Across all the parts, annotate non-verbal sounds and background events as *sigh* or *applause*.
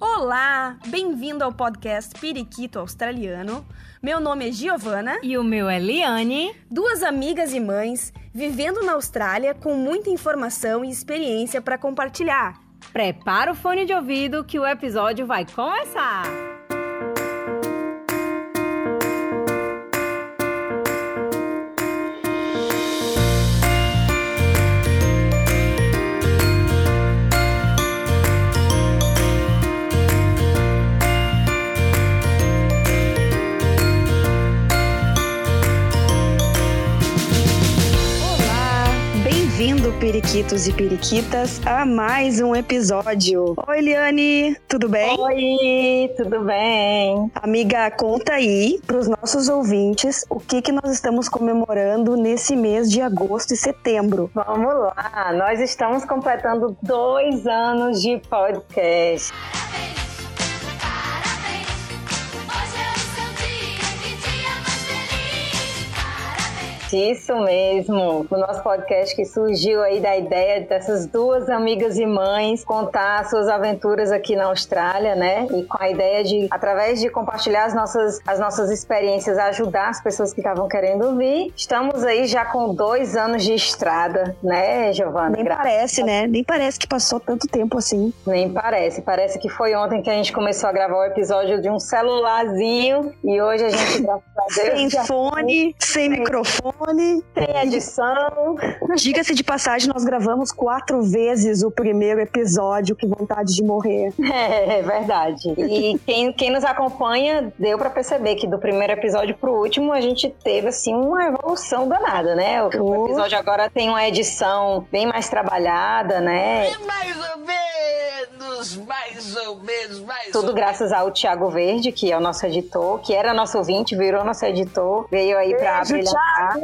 Olá, bem-vindo ao podcast Periquito Australiano. Meu nome é Giovana. E o meu é Liane. Duas amigas e mães vivendo na Austrália com muita informação e experiência para compartilhar. Prepara o fone de ouvido que o episódio vai começar! Periquitos e periquitas, a mais um episódio. Oi, Liane, tudo bem? Oi, tudo bem? Amiga, conta aí para os nossos ouvintes o que, que nós estamos comemorando nesse mês de agosto e setembro. Vamos lá, nós estamos completando dois anos de podcast. Isso mesmo. O nosso podcast que surgiu aí da ideia dessas duas amigas e mães contar suas aventuras aqui na Austrália, né? E com a ideia de, através de compartilhar as nossas, as nossas experiências, ajudar as pessoas que estavam querendo ouvir. Estamos aí já com dois anos de estrada, né, Giovana? Nem Graças parece, né? Nem parece que passou tanto tempo assim. Nem parece. Parece que foi ontem que a gente começou a gravar o episódio de um celularzinho e hoje a gente, graças a Deus, sem fone, sem microfone telefone, tem edição. Diga-se de passagem, nós gravamos quatro vezes o primeiro episódio, Que Vontade de Morrer. É, é verdade. E quem, quem nos acompanha deu para perceber que do primeiro episódio pro último a gente teve, assim, uma evolução danada, né? O, o episódio agora tem uma edição bem mais trabalhada, né? É mais ou menos, mais ou menos, mais Tudo graças ao Thiago Verde, que é o nosso editor, que era nosso ouvinte, virou nosso editor, veio aí para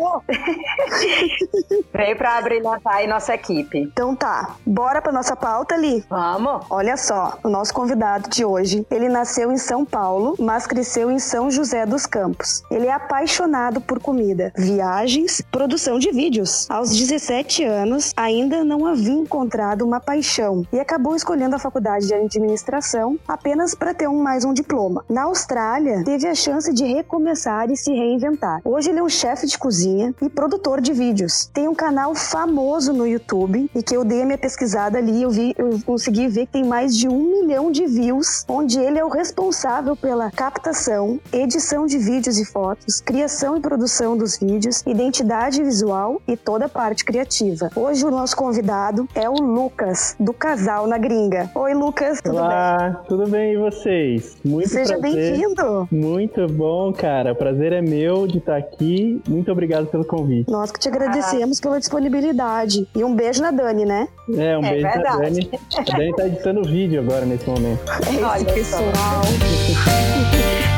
brilhantar. *laughs* Veio pra brilhantar aí nossa equipe. Então tá, bora pra nossa pauta ali? Vamos. Olha só, o nosso convidado de hoje, ele nasceu em São Paulo, mas cresceu em São José dos Campos. Ele é apaixonado por comida, viagens, produção de vídeos. Aos 17 anos, ainda não havia encontrado uma paixão e acabou escolhendo a faculdade de administração apenas para ter um mais um diploma. Na Austrália, teve a chance de recomeçar e se reinventar. Hoje ele é um chefe de cozinha e produtor de vídeos. Tem um canal famoso no YouTube e que eu dei a minha pesquisada ali, eu vi, eu consegui ver que tem mais de um milhão de views, onde ele é o responsável pela captação, edição de vídeos e fotos, criação e produção dos vídeos, identidade visual e toda a parte criativa. Hoje o nosso convidado é o Lucas, do Casal na Gringa. Oi, Lucas, tudo Olá, bem? tudo bem e vocês? Muito Seja bem-vindo! Muito bom, cara. O prazer é meu de estar aqui. Muito obrigado obrigado pelo convite. Nós que te agradecemos ah. pela disponibilidade. E um beijo na Dani, né? É, um é beijo verdade. na Dani. A Dani tá editando vídeo agora nesse momento. É isso, Olha pessoal. *laughs*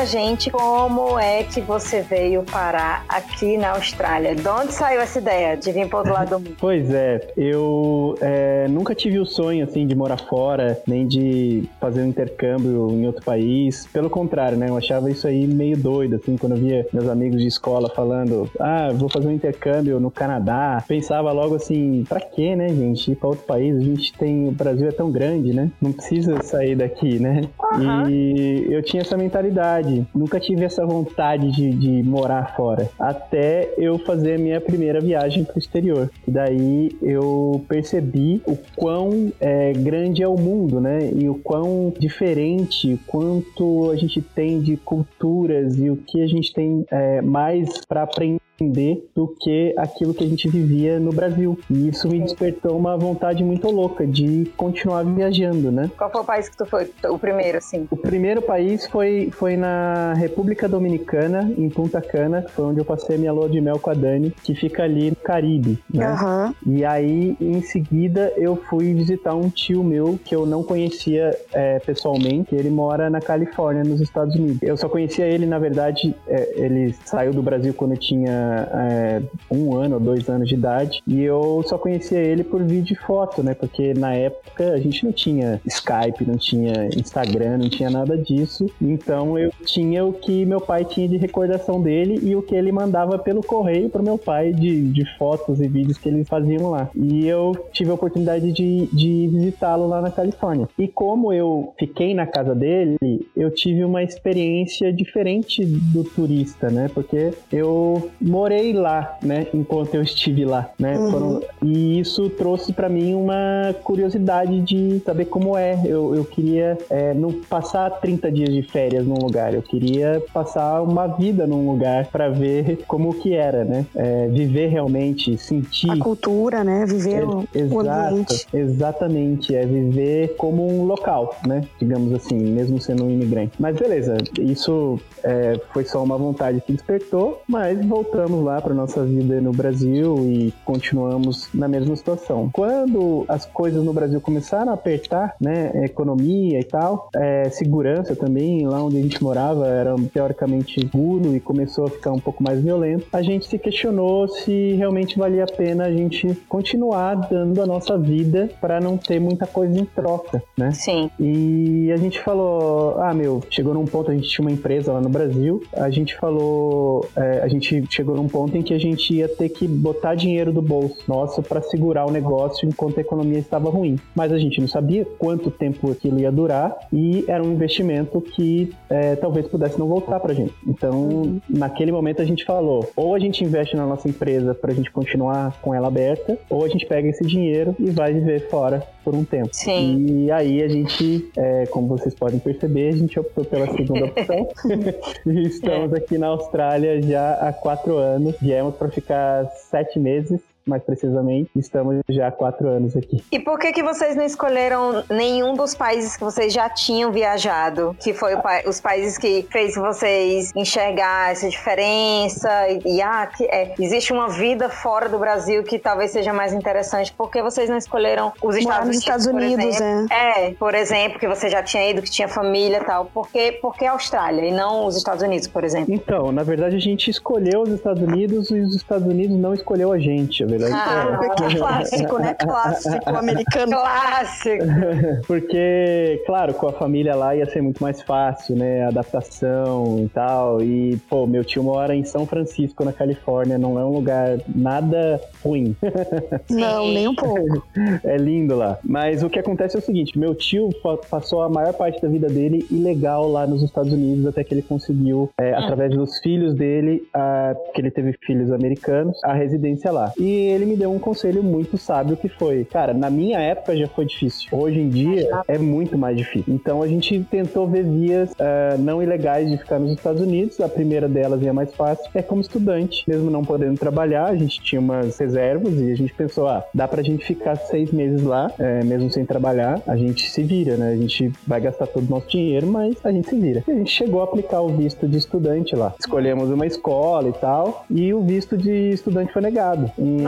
pra gente como é que você veio parar aqui na Austrália. De onde saiu essa ideia de vir pro outro lado do mundo? *laughs* Pois é, eu é, nunca tive o sonho, assim, de morar fora, nem de fazer um intercâmbio em outro país. Pelo contrário, né? Eu achava isso aí meio doido, assim, quando eu via meus amigos de escola falando, ah, vou fazer um intercâmbio no Canadá. Pensava logo assim, pra quê, né, gente? Ir pra outro país, a gente tem, o Brasil é tão grande, né? Não precisa sair daqui, né? Uhum. E eu tinha essa mentalidade. Nunca tive essa vontade de, de morar fora. Até eu fazer a minha primeira viagem para o exterior. E daí eu percebi o quão é, grande é o mundo, né? E o quão diferente, quanto a gente tem de culturas e o que a gente tem é, mais para aprender entender do que aquilo que a gente vivia no Brasil. E isso me despertou uma vontade muito louca de continuar viajando, né? Qual foi o país que tu foi o primeiro, assim? O primeiro país foi, foi na República Dominicana, em Punta Cana, que foi onde eu passei a minha lua de mel com a Dani, que fica ali no Caribe, né? Uhum. E aí, em seguida, eu fui visitar um tio meu que eu não conhecia é, pessoalmente, ele mora na Califórnia, nos Estados Unidos. Eu só conhecia ele, na verdade, é, ele saiu do Brasil quando eu tinha é, um ano ou dois anos de idade e eu só conhecia ele por vídeo e foto, né? Porque na época a gente não tinha Skype, não tinha Instagram, não tinha nada disso. Então eu tinha o que meu pai tinha de recordação dele e o que ele mandava pelo correio para meu pai de, de fotos e vídeos que eles faziam lá. E eu tive a oportunidade de, de visitá-lo lá na Califórnia. E como eu fiquei na casa dele, eu tive uma experiência diferente do turista, né? Porque eu morei lá, né? Enquanto eu estive lá, né? Uhum. Foram... E isso trouxe para mim uma curiosidade de saber como é. Eu, eu queria é, não passar 30 dias de férias num lugar, eu queria passar uma vida num lugar para ver como que era, né? É, viver realmente, sentir. A cultura, né? Viver é, o, exato, o ambiente. Exatamente, é viver como um local, né? Digamos assim, mesmo sendo um imigrante. Mas beleza, isso é, foi só uma vontade que despertou, mas voltamos lá para nossa vida no Brasil e continuamos na mesma situação. Quando as coisas no Brasil começaram a apertar, né, economia e tal, é, segurança também, lá onde a gente morava era teoricamente seguro e começou a ficar um pouco mais violento, a gente se questionou se realmente valia a pena a gente continuar dando a nossa vida para não ter muita coisa em troca, né? Sim. E a gente falou, ah, meu, chegou num ponto, a gente tinha uma empresa lá no Brasil, a gente falou, é, a gente chegou num ponto em que a gente ia ter que botar dinheiro do bolso nosso para segurar o negócio enquanto a economia estava ruim. Mas a gente não sabia quanto tempo aquilo ia durar e era um investimento que é, talvez pudesse não voltar para a gente. Então, uhum. naquele momento a gente falou, ou a gente investe na nossa empresa para a gente continuar com ela aberta, ou a gente pega esse dinheiro e vai viver fora por um tempo. Sim. E aí a gente, é, como vocês podem perceber, a gente optou pela segunda opção. *laughs* *laughs* e estamos aqui na Austrália já há quatro anos. Viemos para ficar sete meses mais precisamente. Estamos já há quatro anos aqui. E por que que vocês não escolheram nenhum dos países que vocês já tinham viajado? Que foi pa os países que fez vocês enxergar essa diferença e, e ah, que, é, existe uma vida fora do Brasil que talvez seja mais interessante. Por que vocês não escolheram os Estados Unidos? Estados Unidos, é. É, por exemplo, que você já tinha ido, que tinha família e tal. Por que, por que a Austrália e não os Estados Unidos, por exemplo? Então, na verdade, a gente escolheu os Estados Unidos e os Estados Unidos não escolheu a gente verdade. Ah, é. clássico, né? *laughs* Clássico americano. Clássico. *laughs* Porque, claro, com a família lá ia ser muito mais fácil, né? Adaptação e tal. E, pô, meu tio mora em São Francisco, na Califórnia. Não é um lugar nada ruim. *laughs* Não, nem um pouco. É lindo lá. Mas o que acontece é o seguinte: meu tio passou a maior parte da vida dele ilegal lá nos Estados Unidos até que ele conseguiu, é, através dos filhos dele, a, que ele teve filhos americanos, a residência lá. E ele me deu um conselho muito sábio que foi, cara, na minha época já foi difícil. Hoje em dia é muito mais difícil. Então a gente tentou ver vias uh, não ilegais de ficar nos Estados Unidos. A primeira delas e a mais fácil é como estudante, mesmo não podendo trabalhar, a gente tinha umas reservas e a gente pensou, ah, dá pra gente ficar seis meses lá, é, mesmo sem trabalhar, a gente se vira, né? A gente vai gastar todo o nosso dinheiro, mas a gente se vira. E a gente chegou a aplicar o visto de estudante lá. Escolhemos uma escola e tal, e o visto de estudante foi negado. E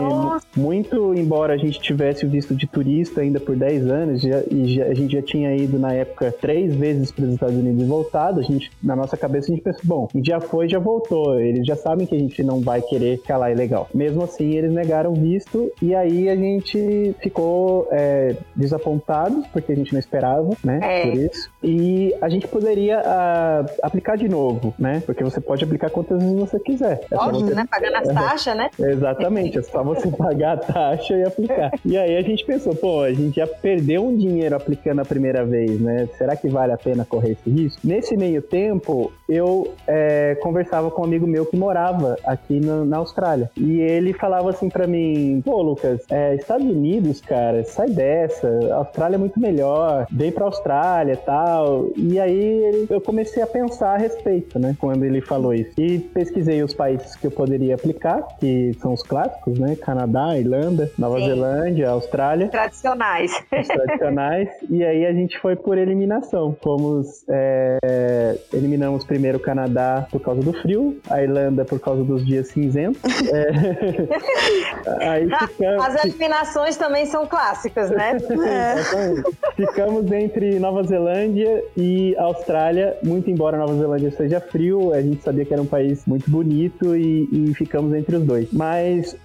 muito embora a gente tivesse o visto de turista ainda por 10 anos, já, e já, a gente já tinha ido na época três vezes para os Estados Unidos e voltado, a gente, na nossa cabeça a gente pensou, bom, já foi, já voltou, eles já sabem que a gente não vai querer ficar lá ilegal. Mesmo assim, eles negaram o visto e aí a gente ficou é, desapontado, porque a gente não esperava, né, é. por isso. E a gente poderia uh, aplicar de novo, né, porque você pode aplicar quantas vezes você quiser. É Óbvio, você... né, pagando as *laughs* taxas, né? Exatamente, é só você pagar a taxa e aplicar. *laughs* E aí a gente pensou, pô, a gente já perdeu um dinheiro aplicando a primeira vez, né? Será que vale a pena correr esse risco? Nesse meio tempo, eu é, conversava com um amigo meu que morava aqui no, na Austrália. E ele falava assim para mim, pô, Lucas, é, Estados Unidos, cara, sai dessa, a Austrália é muito melhor, vem pra Austrália e tal. E aí eu comecei a pensar a respeito, né? Quando ele falou isso. E pesquisei os países que eu poderia aplicar, que são os clássicos, né? Canadá, Irlanda, Nova Sim. Zelândia, Austrália. Tradicionais. Os tradicionais. *laughs* e aí a gente foi por eliminação. Fomos. É, eliminamos primeiro o Canadá por causa do frio, a Irlanda por causa dos dias cinzentos. É, *laughs* aí ficamos... As eliminações também são clássicas, né? *laughs* é. ficamos entre Nova Zelândia e Austrália, muito embora Nova Zelândia seja frio, a gente sabia que era um país muito bonito e, e ficamos entre os dois. Mas uh,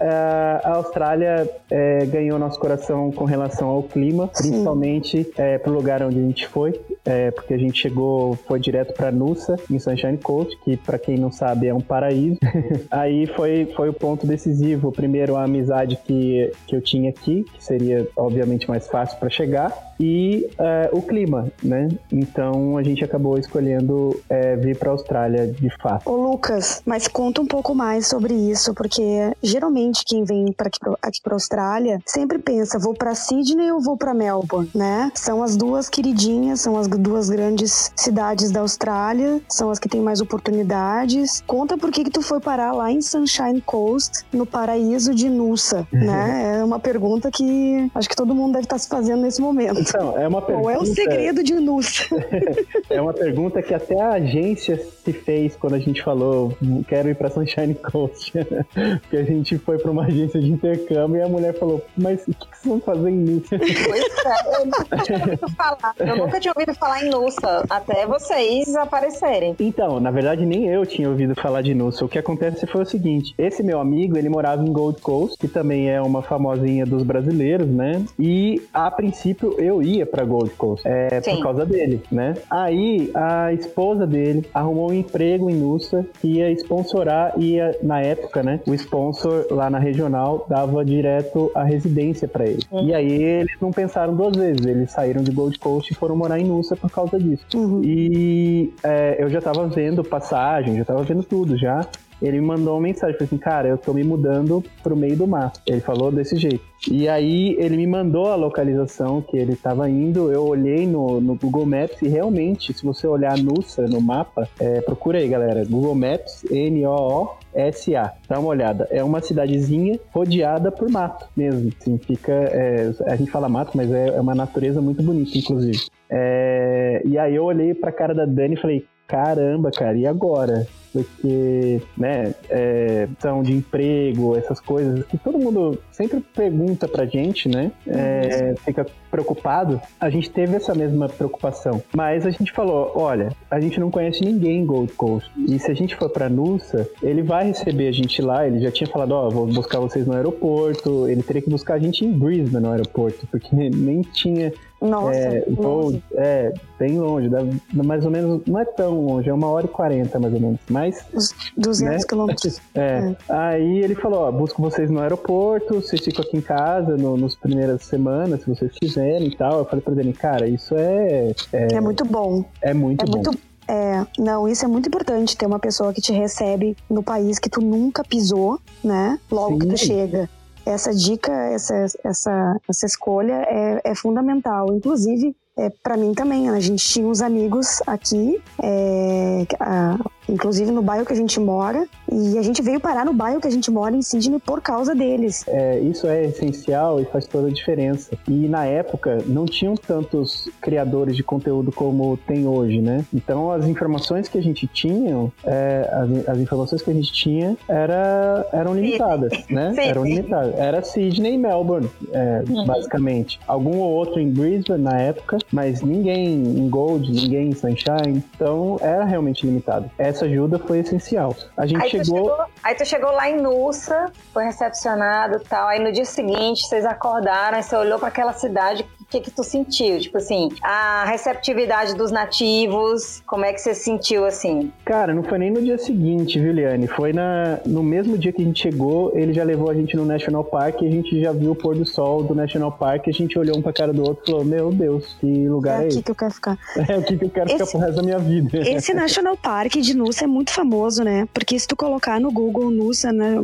a Austrália é, ganhou nosso coração com relação ao clima, principalmente é, pro lugar onde a gente foi, é, porque a gente chegou, foi direto para Nusa, em Sunshine Coast, que para quem não sabe é um paraíso. *laughs* Aí foi, foi o ponto decisivo. Primeiro, a amizade que, que eu tinha aqui, que seria obviamente mais fácil para chegar e uh, o clima, né? Então a gente acabou escolhendo uh, vir para a Austrália de fato. Ô Lucas, mas conta um pouco mais sobre isso, porque geralmente quem vem para aqui, para Austrália sempre pensa, vou para Sydney ou vou para Melbourne, né? São as duas queridinhas, são as duas grandes cidades da Austrália, são as que têm mais oportunidades. Conta por que que tu foi parar lá em Sunshine Coast, no paraíso de Nusa, né? É uma pergunta que acho que todo mundo deve estar se fazendo nesse momento. Então, é uma pergunta. Qual é o segredo de Nusa? *laughs* é uma pergunta que até a agência se fez quando a gente falou, quero ir para Sunshine Coast. *laughs* Porque a gente foi para uma agência de intercâmbio e a mulher falou, mas o que, que vocês vão fazer em Nusa? Pois é, eu nunca tinha ouvido falar. Eu nunca tinha ouvido falar em Nusa, até vocês aparecerem. Então, na verdade, nem eu tinha ouvido falar de Nusa. O que acontece foi o seguinte: esse meu amigo, ele morava em Gold Coast, que também é uma famosinha dos brasileiros, né? E a princípio eu eu ia para Gold Coast é, por causa dele, né? Aí a esposa dele arrumou um emprego em Nusa que ia sponsorar, ia, na época, né? O sponsor lá na regional dava direto a residência para ele. Uhum. E aí eles não pensaram duas vezes, eles saíram de Gold Coast e foram morar em Nusa por causa disso. Uhum. E é, eu já tava vendo passagem, já tava vendo tudo já ele me mandou uma mensagem, falou assim, cara, eu tô me mudando pro meio do mar. Ele falou desse jeito. E aí ele me mandou a localização que ele estava indo, eu olhei no, no, Google Maps e realmente, se você olhar Nusa no mapa, é, procura aí, galera, Google Maps, N-O-O-S-A. Dá uma olhada. É uma cidadezinha rodeada por mato mesmo. Assim, fica, é, a gente fala mato, mas é, é uma natureza muito bonita, inclusive. É, e aí eu olhei pra cara da Dani e falei, caramba, cara, e agora? Porque, né, é, são de emprego, essas coisas que todo mundo sempre pergunta pra gente, né? É, fica preocupado. A gente teve essa mesma preocupação. Mas a gente falou: olha, a gente não conhece ninguém em Gold Coast. E se a gente for pra Nusa, ele vai receber a gente lá. Ele já tinha falado: ó, oh, vou buscar vocês no aeroporto. Ele teria que buscar a gente em Brisbane no aeroporto, porque *laughs* nem tinha nossa, é, voo, é, bem longe, dá, mais ou menos, não é tão longe, é uma hora e quarenta mais ou menos, mas... 200 né? quilômetros. *laughs* É. é. aí ele falou, ó, busco vocês no aeroporto, vocês ficam aqui em casa no, nos primeiras semanas, se vocês quiserem e tal. Eu falei pra ele, cara, isso é... É, é muito bom. É muito é bom. Muito... É, não, isso é muito importante, ter uma pessoa que te recebe no país que tu nunca pisou, né? Logo Sim. que tu chega essa dica, essa, essa, essa escolha é, é fundamental. Inclusive, é, para mim também, a gente tinha uns amigos aqui, é, a, inclusive no bairro que a gente mora, e a gente veio parar no bairro que a gente mora em Sydney por causa deles. É, isso é essencial e faz toda a diferença. E na época não tinham tantos criadores de conteúdo como tem hoje, né? Então as informações que a gente tinha, é, as, as, informações que a gente tinha era, eram limitadas, sim. né? Sim, eram sim. limitadas. Era Sydney e Melbourne, é, uhum. basicamente. Algum ou outro em Brisbane na época, mas ninguém em Gold, ninguém em Sunshine. Então era realmente limitado. Essa ajuda foi essencial. A gente aí chegou... chegou... Aí tu chegou lá em Nussa, foi recepcionado e tal. Aí no dia seguinte vocês acordaram, aí você olhou para aquela cidade que que tu sentiu? Tipo assim, a receptividade dos nativos, como é que você sentiu assim? Cara, não foi nem no dia seguinte, viu, Liane? Foi na, no mesmo dia que a gente chegou, ele já levou a gente no National Park e a gente já viu o pôr do sol do National Park e a gente olhou um pra cara do outro e falou, meu Deus, que lugar é, é aqui esse? que eu quero ficar. *laughs* É aqui que eu quero esse, ficar pro resto da minha vida. Esse *laughs* National Park de Nusa é muito famoso, né? Porque se tu colocar no Google Nusa, né,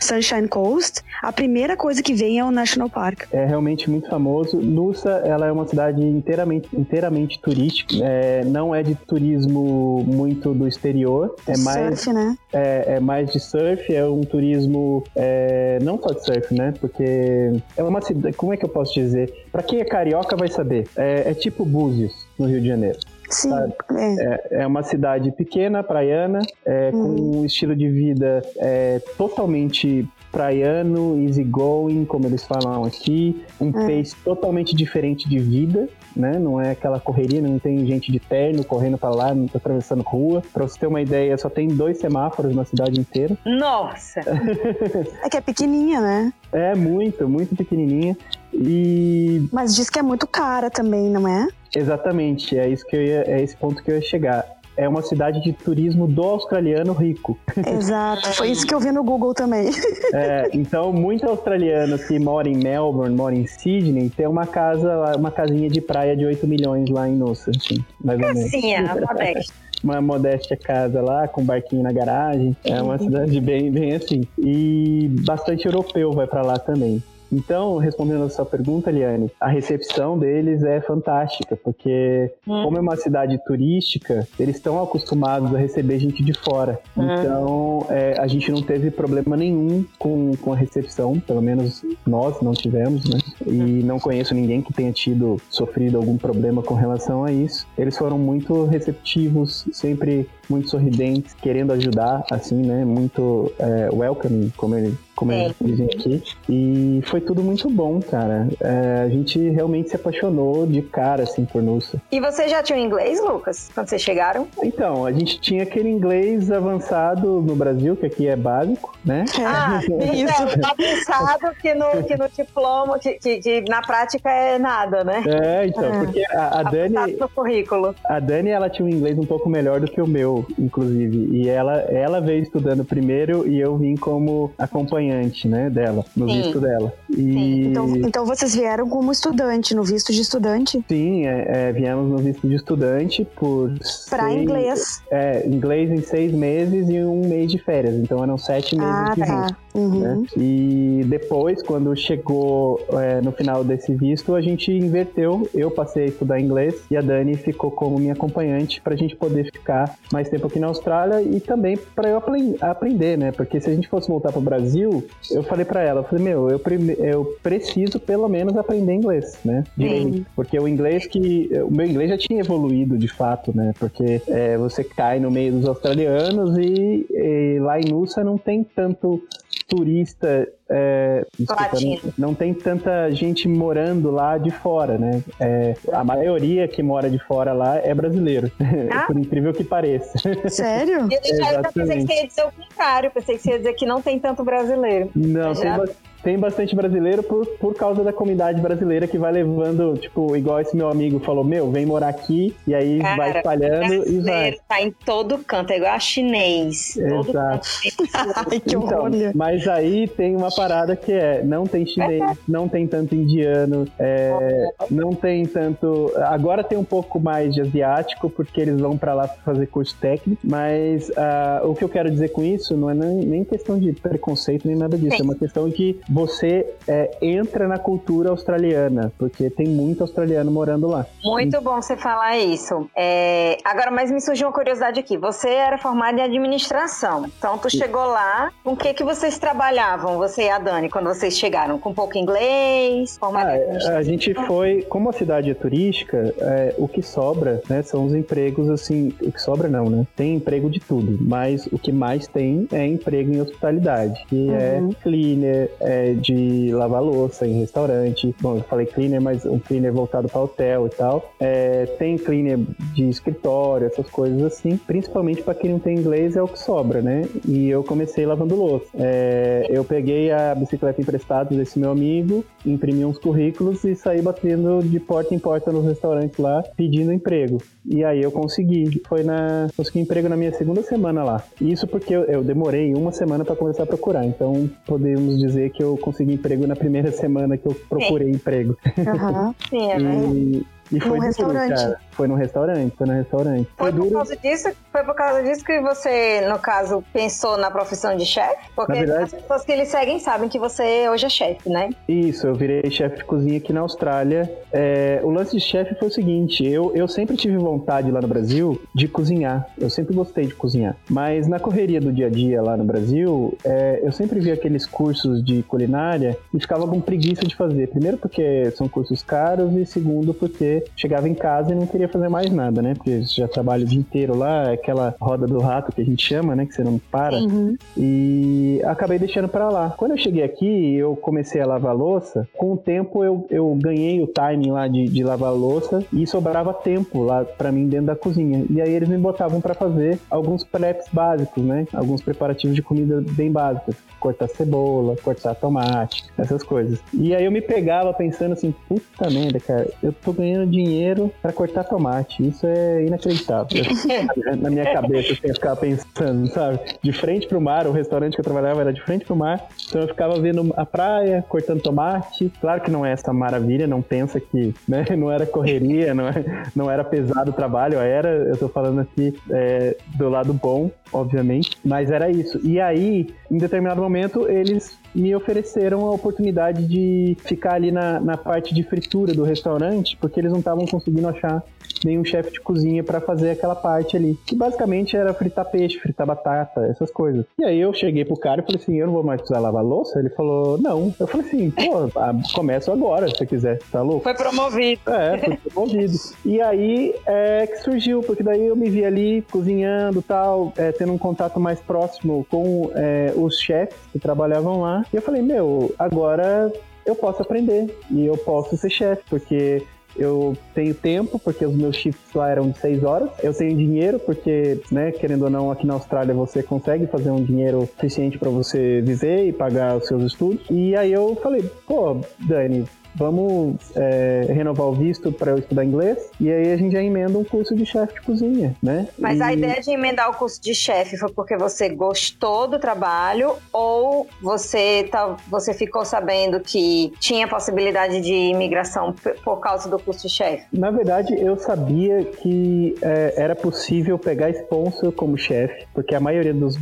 Sunshine Coast, a primeira coisa que vem é o National Park. É realmente muito famoso. Nusa, ela é uma cidade inteiramente, inteiramente turística. É, não é de turismo muito do exterior. É mais, surf, né? É, é, mais de surf, é um turismo é, não só de surf, né? Porque é uma cidade, como é que eu posso dizer? Para quem é carioca vai saber. É, é tipo Búzios, no Rio de Janeiro. Sim, é. é. é. uma cidade pequena, praiana, é, com uhum. um estilo de vida é, totalmente praiano, easygoing, como eles falam aqui, um É. pace totalmente diferente de vida, né? Não é aquela correria, não tem gente de terno correndo pra lá, atravessando rua. Pra você ter uma ideia, só tem dois semáforos na cidade inteira. Nossa! *laughs* É que é pequenininha, né? É muito, muito pequenininha. E Mas diz que é muito cara também, não é? exatamente, é isso que eu ia, é esse ponto que eu ia chegar. É uma cidade de turismo do australiano rico. *laughs* Exato. Foi isso que eu vi no Google também. *laughs* É, então, muito australiano que mora em Melbourne, mora em Sydney, tem uma casa, uma casinha de praia de 8 milhões lá em Noosa, assim, mais ou menos. Sim, a modéstia. *laughs* Uma modéstia casa lá, com barquinho na garagem. É uma cidade bem, bem assim. E bastante europeu vai pra lá também. Então, respondendo a sua pergunta, Liane, a recepção deles é fantástica, porque Hum. como é uma cidade turística, eles estão acostumados a receber gente de fora. Hum. Então, é, a gente não teve problema nenhum com, com a recepção, pelo menos nós não tivemos, né? E não conheço ninguém que tenha tido, sofrido algum problema com relação a isso. Eles foram muito receptivos, sempre muito sorridentes, querendo ajudar, assim, né? Muito é, welcoming, como ele como eles dizem aqui. E foi tudo muito bom, cara. É, a gente realmente se apaixonou de cara, assim, por Nussa. E você já tinha inglês, Lucas, quando vocês chegaram? Então, a gente tinha aquele inglês avançado no Brasil, que aqui é básico, né? Ah, *laughs* isso. É, tá pensado que no, que no diploma, que, que, que na prática é nada, né? É, então, É. porque a, a Tá Dani, no currículo. a Dani, ela tinha um inglês um pouco melhor do que o meu, inclusive. E ela, ela veio estudando primeiro e eu vim como acompanhante, né, dela, no Sim. visto dela. E Sim, Então, então vocês vieram como estudante, no visto de estudante, sim, é, é, viemos no visto de estudante por pra seis- inglês. É, inglês em seis meses e um mês de férias. Então eram sete meses Ah, de tá. Uhum. né? E depois, quando chegou é, no final desse visto, a gente inverteu. Eu passei a estudar inglês e a Dani ficou como minha acompanhante para a gente poder ficar mais tempo aqui na Austrália e também para eu apren- aprender, né? Porque se a gente fosse voltar para o Brasil, eu falei para ela, eu falei, meu, eu, eu preciso pelo menos aprender inglês, né? Direito. Porque o inglês que. O meu inglês já tinha evoluído de fato, né? Porque é, você cai no meio dos australianos e, e lá em Nusa não tem tanto turista. É, desculpa, não, não tem tanta gente morando lá de fora, né? É, a maioria que mora de fora lá é brasileiro, *laughs* Ah. por incrível que pareça. Sério? Eu, já, eu pensei que Exatamente. você ia dizer o contrário, pensei que você ia dizer que não tem tanto brasileiro. Não, tem, ba- tem bastante brasileiro por, por causa da comunidade brasileira que vai levando, tipo, igual esse meu amigo falou, meu, vem morar aqui, e aí Cara, vai espalhando e vai. Tá em todo canto, é igual a chinês. Todo Exato. canto. *laughs* Ai, que Então, mas aí tem uma parada que é, não tem chinês, não tem tanto indiano, é, não tem tanto. Agora tem um pouco mais de asiático, porque eles vão pra lá fazer curso técnico, mas ah, o que eu quero dizer com isso não é nem, nem questão de preconceito nem nada disso, Sim. é uma questão que você é, entra na cultura australiana, porque tem muito australiano morando lá. Muito bom você falar isso. É, agora, mas me surgiu uma curiosidade aqui. Você era formada em administração. Então, tu chegou lá. Com o que, que vocês trabalhavam, você e a Dani, quando vocês chegaram? Com pouco inglês? Ah, é, a gente foi, como a cidade é turística, é, o que sobra, né, são os empregos assim, o que sobra não, né? Tem emprego de tudo, mas o que mais tem é emprego em hospitalidade, que Uhum. é cleaner, é de lavar louça em restaurante. Bom, eu falei cleaner, mas um cleaner voltado para hotel e tal. É, tem cleaner de escritório, essas coisas assim. Principalmente para quem não tem inglês é o que sobra, né? E eu comecei lavando louça. É, eu peguei a bicicleta emprestada desse meu amigo, imprimi uns currículos e saí batendo de porta em porta nos restaurantes lá, pedindo emprego. E aí eu consegui. Foi na. Consegui emprego na minha segunda semana lá. Isso porque eu, eu demorei uma semana para começar a procurar. Então podemos dizer que eu consegui emprego na primeira *laughs* semana que eu procurei emprego. Aham. *laughs* Sim, é verdade. E, e foi duro, restaurante. cara. Foi no restaurante, foi no restaurante. Foi Foi por duro. causa disso, foi por causa disso que você, no caso, pensou na profissão de chefe? Porque Na verdade- as pessoas que lhe seguem sabem que você hoje é chefe, né? Isso, eu virei chefe de cozinha aqui na Austrália. É, o lance de chefe foi o seguinte: eu, eu sempre tive vontade lá no Brasil de cozinhar. Eu sempre gostei de cozinhar. Mas na correria do dia a dia lá no Brasil, é, eu sempre vi aqueles cursos de culinária e ficava com preguiça de fazer. Primeiro, porque são cursos caros, e segundo, porque chegava em casa e não queria fazer mais nada, né? Porque já trabalha o dia inteiro lá, aquela roda do rato que a gente chama, né? Que você não para. Uhum. E acabei deixando para lá. Quando eu cheguei aqui, eu comecei a lavar louça. Com o tempo, eu, eu ganhei o timing lá de, de lavar louça e sobrava tempo lá para mim dentro da cozinha. E aí eles me botavam para fazer alguns preps básicos, né? Alguns preparativos de comida bem básicos. Cortar cebola, cortar tomate, essas coisas. E aí eu me pegava pensando assim, puta merda, cara, eu tô ganhando dinheiro para cortar tomate. Isso é inacreditável. *laughs* Na minha cabeça, assim, eu ficava pensando, sabe? De frente pro mar, o restaurante que eu trabalhava era de frente pro mar. Então eu ficava vendo a praia, cortando tomate. Claro que não é essa maravilha, não pensa que né, *laughs* não era correria, não, é, não era pesado o trabalho, era, eu tô falando aqui é, do lado bom, obviamente, mas era isso. E aí, em determinado momento, eles me ofereceram a oportunidade de ficar ali na, na parte de fritura do restaurante, porque eles não estavam conseguindo achar nenhum chefe de cozinha para fazer aquela parte ali. Que basicamente era fritar peixe, fritar batata, essas coisas. E aí eu cheguei pro cara e falei assim: eu não vou mais precisar lavar louça? Ele falou: não. Eu falei assim: pô, começa agora, se você quiser, tá louco? Foi promovido. É, foi promovido. e aí é que surgiu, porque daí eu me vi ali cozinhando tal, é, tendo um contato mais próximo com é, os chefes que trabalhavam lá. E eu falei: meu, agora eu posso aprender e eu posso ser chefe, porque eu tenho tempo, porque os meus shifts lá eram de 6 horas. Eu tenho dinheiro, porque, né, querendo ou não, aqui na Austrália você consegue fazer um dinheiro suficiente para você viver e pagar os seus estudos. E aí eu falei, pô, Dani, vamos é, renovar o visto para eu estudar inglês e aí a gente já emenda um curso de chefe de cozinha, né? Mas e... a ideia de emendar o curso de chefe foi porque você gostou do trabalho ou você tá, você ficou sabendo que tinha possibilidade de imigração por causa do curso de chefe? Na verdade, eu sabia que é, era possível pegar sponsor como chefe, porque a maioria dos,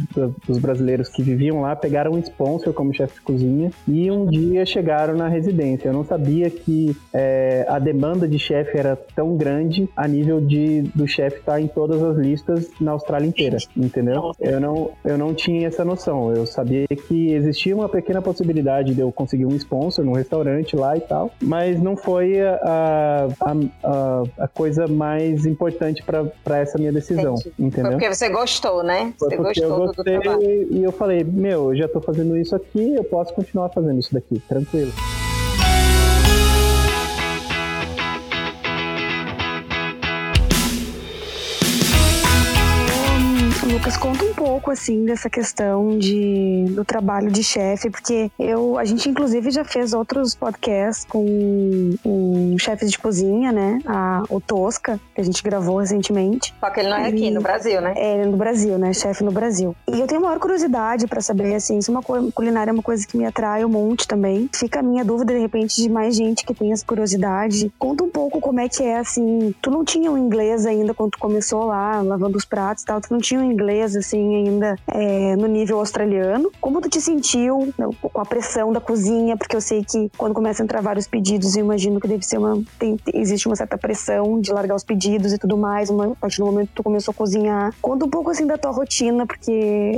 dos brasileiros que viviam lá pegaram um sponsor como chefe de cozinha e um dia chegaram na residência. Eu não sabia sabia que é, a demanda de chefe era tão grande a nível de do chefe estar tá em todas as listas na Austrália inteira, entendeu? Eu não, eu não tinha essa noção. Eu sabia que existia uma pequena possibilidade de eu conseguir um sponsor num restaurante lá e tal, mas não foi a, a, a, a coisa mais importante para essa minha decisão, Entendi. entendeu? Foi porque você gostou, né? Foi você gostou eu gostei do trabalho. E eu falei, meu, eu já tô fazendo isso aqui, eu posso continuar fazendo isso daqui, tranquilo. Lucas, conta um pouco assim dessa questão de, do trabalho de chefe, porque eu, a gente inclusive já fez outros podcasts com um chefe de cozinha, né? A, o Tosca, que a gente gravou recentemente. Só que ele não é aqui, no Brasil, né? É, no Brasil, né? Chefe no Brasil. E eu tenho maior curiosidade para saber, assim, se uma culinária é uma coisa que me atrai um monte também. Fica a minha dúvida, de repente, de mais gente que tem essa curiosidade. Conta um pouco como é que é, assim. Tu não tinha o inglês ainda quando tu começou lá, lavando os pratos e tal, tu não tinha o inglês inglês, assim, ainda é, no nível australiano. Como tu te sentiu né, com a pressão da cozinha? Porque eu sei que quando começa a entrar vários pedidos, eu imagino que deve ser uma. Tem, existe uma certa pressão de largar os pedidos e tudo mais, uma, a partir do momento que tu começou a cozinhar. Conta um pouco assim da tua rotina, porque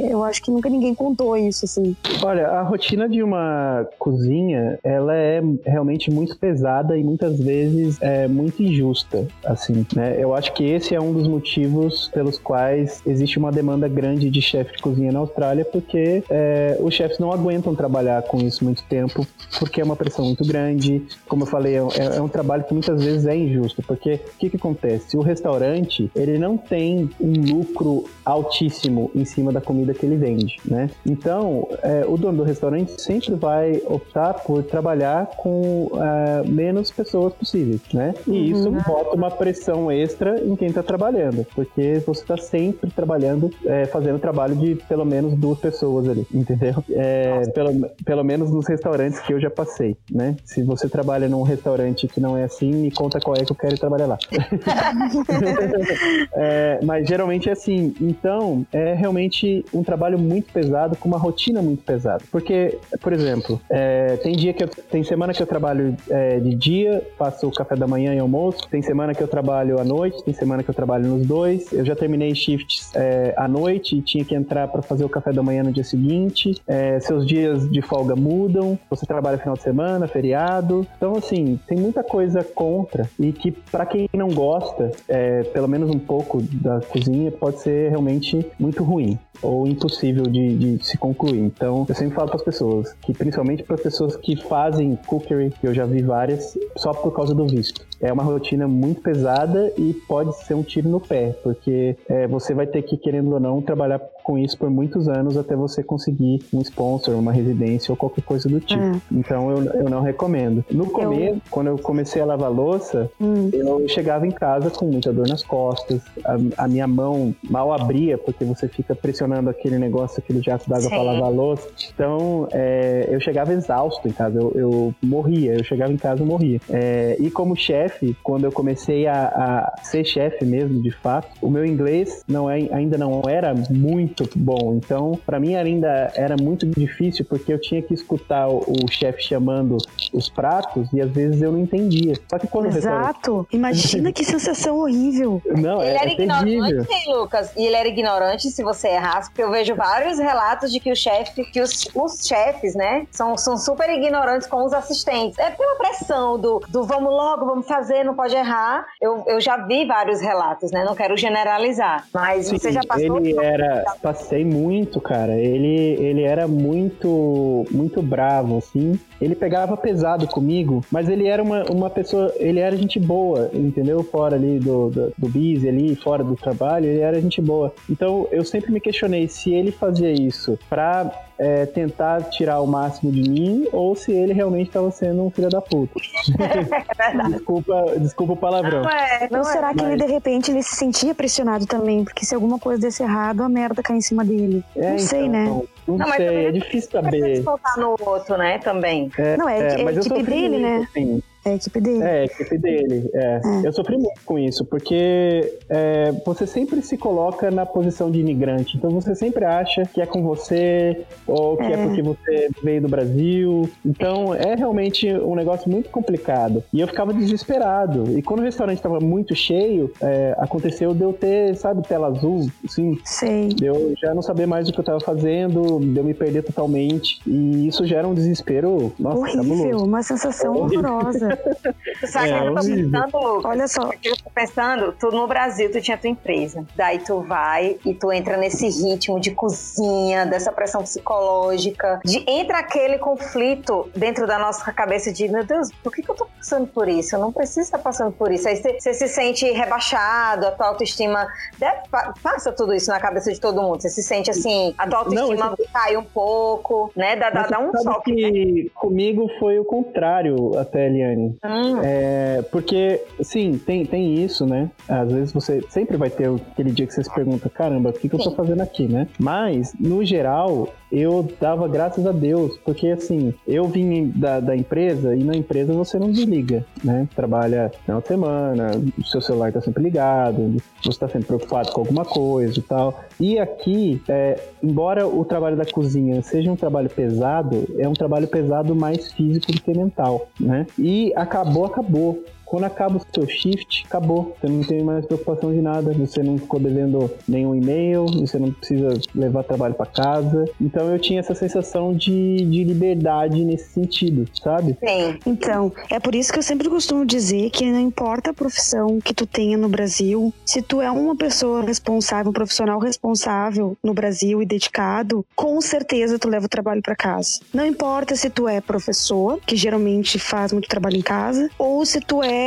eu acho que nunca ninguém contou isso, assim. Olha, a rotina de uma cozinha, ela é realmente muito pesada e muitas vezes é muito injusta, assim, né? Eu acho que esse é um dos motivos pelos quais existe uma demanda grande de chefe de cozinha na Austrália, porque é, os chefes não aguentam trabalhar com isso muito tempo, porque é uma pressão muito grande. Como eu falei, é, é um trabalho que muitas vezes é injusto, porque o que, que acontece? O restaurante, ele não tem um lucro altíssimo em cima da comida que ele vende, né? Então, é, o dono do restaurante sempre vai optar por trabalhar com é, menos pessoas possíveis, né? E uhum. isso bota uma pressão extra em quem está trabalhando, porque você está sempre trabalhando é, fazendo trabalho de pelo menos duas pessoas ali, entendeu? É, pelo, pelo menos nos restaurantes que eu já passei, né? Se você trabalha num restaurante que não é assim, me conta qual é que eu quero trabalhar lá. *laughs* é, mas geralmente é assim. Então, é realmente um trabalho muito pesado, com uma rotina muito pesada. Porque, por exemplo, é, tem dia que eu, tem semana que eu trabalho é, de dia, faço o café da manhã e almoço, tem semana que eu trabalho à noite, tem semana que eu trabalho nos dois. Eu já terminei shifts é, à noite tinha que entrar para fazer o café da manhã no dia seguinte, é, seus dias de folga mudam, você trabalha final de semana, feriado. Então, assim, tem muita coisa contra e que, para quem não gosta, é, pelo menos um pouco da cozinha, pode ser realmente muito ruim ou impossível de, de se concluir. Então, eu sempre falo para as pessoas, que principalmente para pessoas que fazem cookery, que eu já vi várias, só por causa do visto. É uma rotina muito pesada e pode ser um tiro no pé, porque é, você vai ter que, querendo ou não, trabalhar com isso por muitos anos até você conseguir um sponsor, uma residência ou qualquer coisa do tipo. É. Então, eu, eu não recomendo. No começo, eu... quando eu comecei a lavar louça, hum. eu chegava em casa com muita dor nas costas, a, a minha mão mal abria, porque você fica pressionando aquele negócio, aquele jato d'água para lavar louça. Então, é, eu chegava exausto em casa, eu, eu, morria, eu chegava em casa e morria. É, e como chefe, quando eu comecei a, a ser chefe mesmo, de fato, o meu inglês não é, ainda não era muito bom. Então, para mim ainda era muito difícil, porque eu tinha que escutar o, o chefe chamando os pratos e às vezes eu não entendia. Só que quando Exato! Imagina que sensação horrível. Não, ele é, era é ignorante, Lucas, e ele era ignorante se você errar porque eu vejo vários relatos de que o chefe, que os, os chefes, né, são, são super ignorantes com os assistentes. É pela pressão do, do vamos logo, vamos fazer, não pode errar. Eu, eu já vi vários relatos, né? Não quero generalizar. Mas Sim, você já passou. Ele era. Passei muito, cara. Ele, ele era muito, muito bravo, assim. Ele pegava pesado comigo, mas ele era uma, uma pessoa. Ele era gente boa, entendeu? Fora ali do, do, do busy ali, fora do trabalho, ele era gente boa. Então eu sempre me questionei se ele fazia isso pra é, tentar tirar o máximo de mim ou se ele realmente estava sendo um filho da puta. É *laughs* desculpa, desculpa o palavrão. Não, é, não, não será é. que ele de repente ele se sentia pressionado também? Porque se alguma coisa desse errado, a merda cai em cima dele. É, não então, sei, né? Não, não, não sei, é difícil saber. Não no outro, né? Também. É, não, é, é, é a equipe dele, né? Assim. É a equipe dele. É, a equipe dele. É. *laughs* é. Eu sofri muito com isso, porque é, você sempre se coloca na posição de imigrante. Então você sempre acha que é com você, ou que é, é porque você veio do Brasil. Então é realmente um negócio muito complicado. E eu ficava desesperado. E quando o restaurante estava muito cheio, é, aconteceu de eu ter, sabe, tela azul, assim. Sei. De eu já não saber mais o que eu estava fazendo, de eu me perder totalmente. E isso gera um desespero, nossa, Horrível, uma sensação horrorosa. *laughs* Sabe o é, que eu tô pensando, Lucas? Olha só. Eu tô pensando, tu no Brasil, tu tinha tua empresa. Daí tu vai e tu entra nesse ritmo de cozinha, dessa pressão psicológica, de entra aquele conflito dentro da nossa cabeça de, meu Deus, por que, que eu tô passando por isso? Eu não preciso estar passando por isso. Aí você se sente rebaixado, a tua autoestima deve, passa tudo isso na cabeça de todo mundo. Você se sente assim, a tua autoestima não, cai um pouco, né? Dá, dá, dá um choque. Que né? Comigo foi o contrário, até, Eliane. Hum. É, porque, sim, tem, tem isso, né? Às vezes você sempre vai ter aquele dia que você se pergunta, caramba, o que, que eu tô fazendo aqui, né? Mas, no geral, eu dava graças a Deus, porque assim, eu vim da, da empresa e na empresa você não desliga, né? Trabalha de semana, o seu celular tá sempre ligado, você está sempre preocupado com alguma coisa e tal. E aqui, é, embora o trabalho da cozinha seja um trabalho pesado, é um trabalho pesado mais físico do que mental, né? E acabou, acabou. Quando acaba o seu shift, acabou. Você não tem mais preocupação de nada. Você não ficou devendo nenhum e-mail, você não precisa levar trabalho para casa. Então eu tinha essa sensação de, de liberdade nesse sentido, sabe? Sim. Então, é por isso que eu sempre costumo dizer que não importa a profissão que tu tenha no Brasil, se tu é uma pessoa responsável, um profissional responsável no Brasil e dedicado, com certeza tu leva o trabalho para casa. Não importa se tu é professor, que geralmente faz muito trabalho em casa, ou se tu é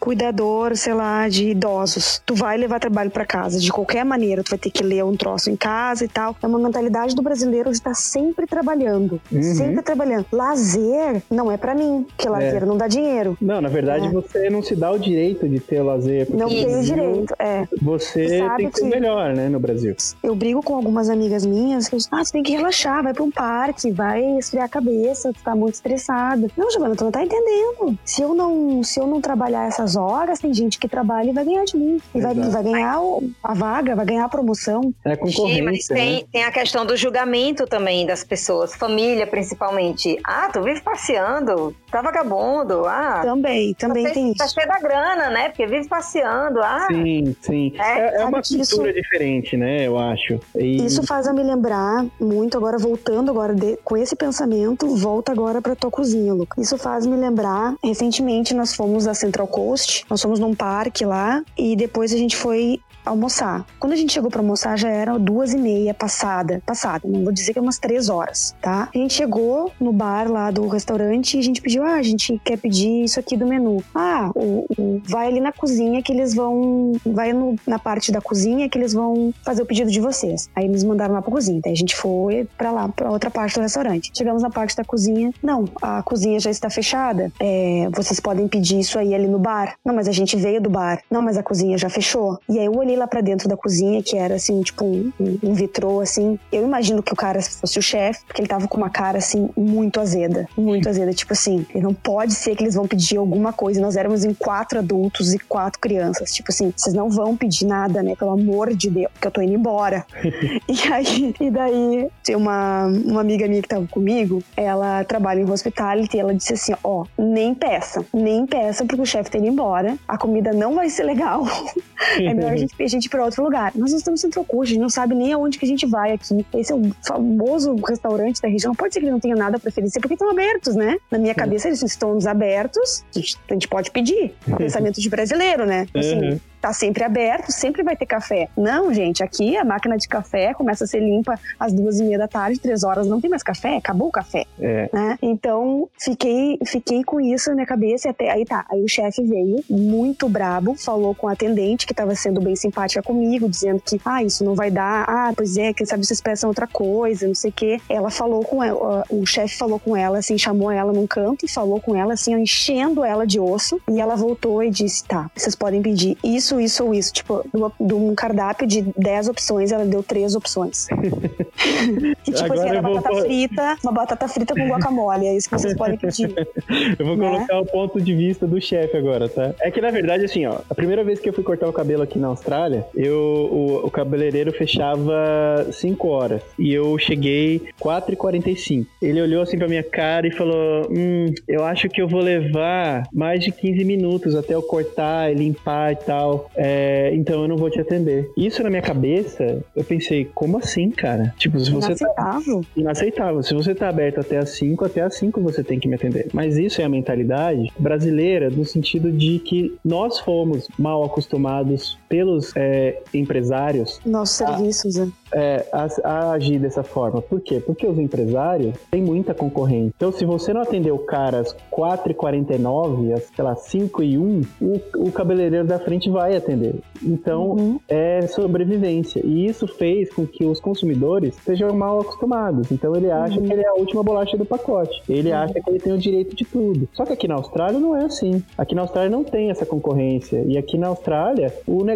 cuidador, sei lá, de idosos. Tu vai levar trabalho para casa. De qualquer maneira, tu vai ter que ler um troço em casa e tal. É uma mentalidade do brasileiro de estar tá sempre trabalhando. Uhum. Sempre trabalhando. Lazer não é para mim, porque lazer é. não dá dinheiro. Não, na verdade, é. você não se dá o direito de ter lazer. Não tem o direito, é. Você tem que ser melhor, né, no Brasil. Eu brigo com algumas amigas minhas que ah, você tem que relaxar, vai pra um parque, vai esfriar a cabeça, tu tá muito estressada. Não, Giovana, tu não tá entendendo. Se eu não, se eu não não trabalhar essas horas, tem gente que trabalha e vai ganhar de mim. E vai, vai ganhar o- a vaga, vai ganhar a promoção. É Sim, mas concorrência, né? tem, tem a questão do julgamento também das pessoas, família principalmente. Ah, tu vive passeando, tá vagabundo. Ah, Também, também você tem tá isso. cheio da grana, né? Porque vive passeando. Ah, Sim, sim. É, É, é uma cultura diferente, né? Eu acho. E- Isso faz eu me lembrar muito agora, voltando agora de- com esse pensamento, volta agora pra tua cozinha, Luca. Isso faz me lembrar, recentemente nós fomos a Central Coast, nós fomos num parque lá e depois a gente foi almoçar. Quando a gente chegou pra almoçar já era duas e meia passada, passada, não vou dizer que é umas três horas, tá? A gente chegou no bar lá do restaurante e a gente pediu, ah, a gente quer pedir isso aqui do menu. Ah, o, o- vai ali na cozinha que eles vão, vai no- na parte da cozinha que eles vão fazer o pedido de vocês. Aí eles mandaram lá pra cozinha, daí a gente foi pra lá, pra outra parte do restaurante. Chegamos na parte da cozinha, não, a cozinha já está fechada, é, vocês podem pedir isso aí ali no bar. Não, mas a gente veio do bar. Não, mas a cozinha já fechou. E aí eu olhei lá pra dentro da cozinha, que era assim, tipo um, um, um vitrô, assim. Eu imagino que o cara fosse o chefe, porque ele tava com uma cara assim, muito azeda. Muito azeda. Tipo assim, não pode ser que eles vão pedir alguma coisa. Nós éramos em quatro adultos e quatro crianças. Tipo assim, vocês não vão pedir nada, né? Pelo amor de Deus, porque eu tô indo embora. *laughs* e aí, e daí, tem uma, uma amiga minha que tava comigo, ela trabalha em hospitality e ela disse assim: ó, nem peça, nem peça, porque o chefe tá indo embora, a comida não vai ser legal. *laughs* é melhor a gente, a gente ir pra outro lugar. Nós não estamos em Centro a gente não sabe nem aonde que a gente vai aqui. Esse é o famoso restaurante da região. Não pode ser que ele não tenha nada pra oferecer, porque estão abertos, né? Na minha cabeça, eles estão abertos, a gente, a gente pode pedir. Pensamento de brasileiro, né? Assim, Uhum. Tá sempre aberto, sempre vai ter café. Não, gente, aqui a máquina de café começa a ser limpa às duas e meia da tarde, três horas não tem mais café, acabou o café. É. Né? Então, fiquei, fiquei com isso na minha cabeça e até aí tá. Aí o chefe veio, muito brabo, falou com a atendente que estava sendo bem simpática comigo, dizendo que, ah, isso não vai dar, ah, pois é, quem sabe vocês peçam outra coisa, não sei o quê. Ela falou com ela, o chefe falou com ela, assim, chamou ela num canto e falou com ela, assim, enchendo ela de osso. E ela voltou e disse, tá, vocês podem pedir isso, isso ou isso. Tipo, de um cardápio de 10 opções, ela deu três opções. *laughs* que tipo Agora assim, era vou batata pôr- frita, uma batata frita com guacamole, é isso que vocês *laughs* podem pedir. Eu vou Né? colocar o ponto de vista do chefe agora, tá? É que na verdade, assim, ó, a primeira vez que eu fui cortar o cabelo aqui na Austrália, eu, o, o cabeleireiro fechava 5 horas e eu cheguei 4h45. Ele olhou assim pra minha cara e falou: Hum, eu acho que eu vou levar mais de 15 minutos até eu cortar e limpar e tal. É, então eu não vou te atender. Isso na minha cabeça, eu pensei, como assim, cara? Tipo, se você tá Inaceitável. inaceitável. Se você tá aberto até as 5, até as 5 você tem que me atender. Mas isso é a mentalidade brasileira no sentido de que nós fomos mal acostumados pelos é, empresários Nossos serviços, né? é, a, a agir dessa forma. Por quê? Porque os empresários têm muita concorrência. Então, se você não atender o cara às 4h49, às, sei lá, 5 e 1, o, o cabeleireiro da frente vai atender. Então, Uhum. é sobrevivência. E isso fez com que os consumidores sejam mal acostumados. Então, ele acha que ele é a última bolacha do pacote. Ele acha que ele tem o direito de tudo. Só que aqui na Austrália não é assim. Aqui na Austrália não tem essa concorrência. E aqui na Austrália, o negócio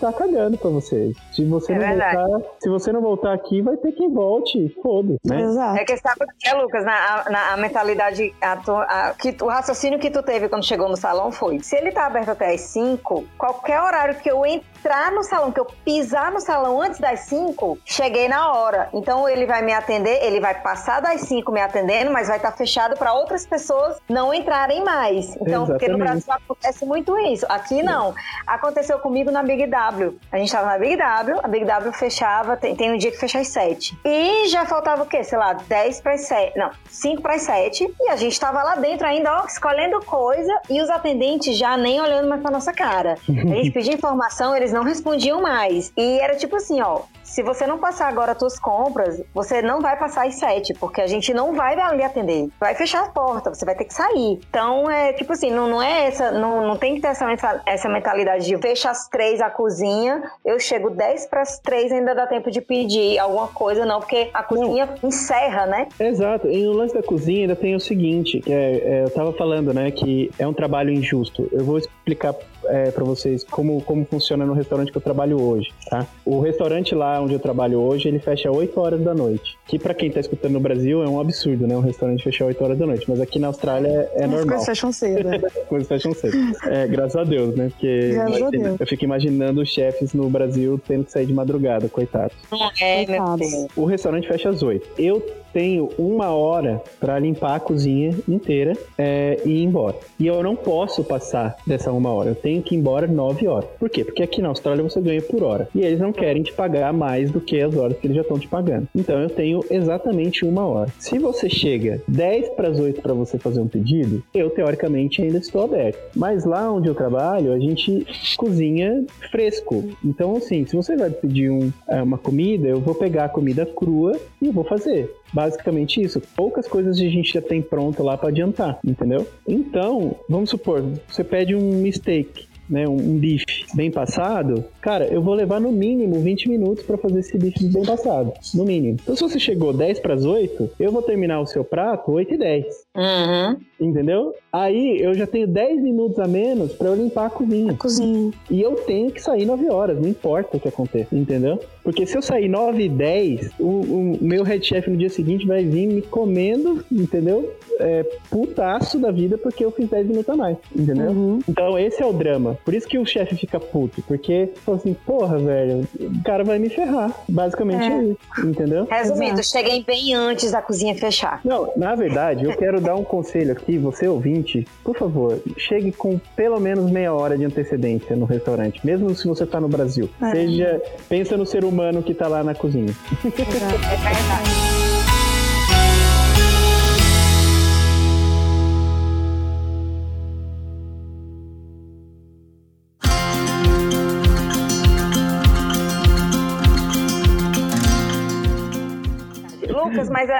tá cagando pra vocês. Se você É não verdade. voltar, se você não voltar aqui, vai ter quem volte. Foda, né? Exato. É que sabe o que é, Lucas? Na, na a mentalidade, a a- que, o raciocínio que tu teve quando chegou no salão foi: se ele tá aberto até as 5, qualquer horário que eu entrar no salão, que eu pisar no salão antes das 5, cheguei na hora. Então ele vai me atender, ele vai passar das 5 me atendendo, mas vai estar fechado para outras pessoas não entrarem mais. Então, porque no Exatamente. Brasil acontece muito isso. Aqui não. Aconteceu comigo na Big W. A gente tava na Big W, a Big W fechava, tem, tem um dia que fecha às 7. E já faltava o quê? Sei lá, 10 para as 7. Não, 5 para as 7. E a gente tava lá dentro ainda, ó, escolhendo coisa e os atendentes já nem olhando mais pra nossa cara. A gente *laughs* pedia informação, eles não respondiam mais. E era tipo assim, ó. Se você não passar agora as suas compras, você não vai passar às 7, porque a gente não vai lhe atender. Vai fechar a porta, você vai ter que sair. Então, é tipo assim, não, não é essa, não, não tem que ter essa, essa mentalidade de fecha às 3 a cozinha, eu chego 10 para as 3, ainda dá tempo de pedir alguma coisa, não, porque a cozinha encerra, né? Exato. E no lance da cozinha ainda tem o seguinte, que é, é, eu tava falando, né, que é um trabalho injusto. Eu vou explicar é, para vocês como, como funciona no restaurante que eu trabalho hoje, tá? O restaurante lá onde eu trabalho hoje, ele fecha 8 horas da noite. Que para quem tá escutando no Brasil é um absurdo, né? Um restaurante fechar 8 horas da noite. Mas aqui na Austrália é, é normal. As coisas fecham cedo. As coisas fecham cedo. É, graças a Deus, né? Porque graças a Deus. eu fico imaginando os chefes no Brasil tendo que sair de madrugada, coitados. É, Deus. O restaurante fecha às 8. Eu tenho uma hora para limpar a cozinha inteira é, e ir embora. E eu não posso passar dessa uma hora. Eu tenho que ir embora nove horas. Por quê? Porque aqui na Austrália você ganha por hora. E eles não querem te pagar mais do que as horas que eles já estão te pagando. Então eu tenho exatamente uma hora. Se você chega 10 para as 8 para você fazer um pedido, eu teoricamente ainda estou aberto. Mas lá onde eu trabalho, a gente cozinha fresco. Então, assim, se você vai pedir um, é, uma comida, eu vou pegar a comida crua e vou fazer. Basicamente isso. Poucas coisas a gente já tem pronto lá para adiantar, entendeu? Então, vamos supor, você pede um steak né, um, um bife bem passado, cara, eu vou levar no mínimo 20 minutos para fazer esse bife bem passado. No mínimo. Então, se você chegou 10 para as 8, eu vou terminar o seu prato 8 e 10. Uhum. Entendeu? Aí eu já tenho 10 minutos a menos para eu limpar a cozinha. A cozinha. E eu tenho que sair 9 horas, não importa o que aconteça, entendeu? Porque se eu sair 9 e 10, o, o meu head chef no dia seguinte vai vir me comendo, entendeu? É, putaço da vida porque eu fiz 10 minutos a mais, entendeu? Uhum. Então esse é o drama. Por isso que o chefe fica puto, porque fala assim, porra, velho, o cara vai me ferrar. Basicamente é, é isso, entendeu? Resumindo, Exato. cheguei bem antes da cozinha fechar. Não, na verdade, eu quero dar um conselho aqui, você ouvinte, por favor, chegue com pelo menos meia hora de antecedência no restaurante, mesmo se você tá no Brasil. É. Seja, pensa no ser humano que tá lá na cozinha. É verdade.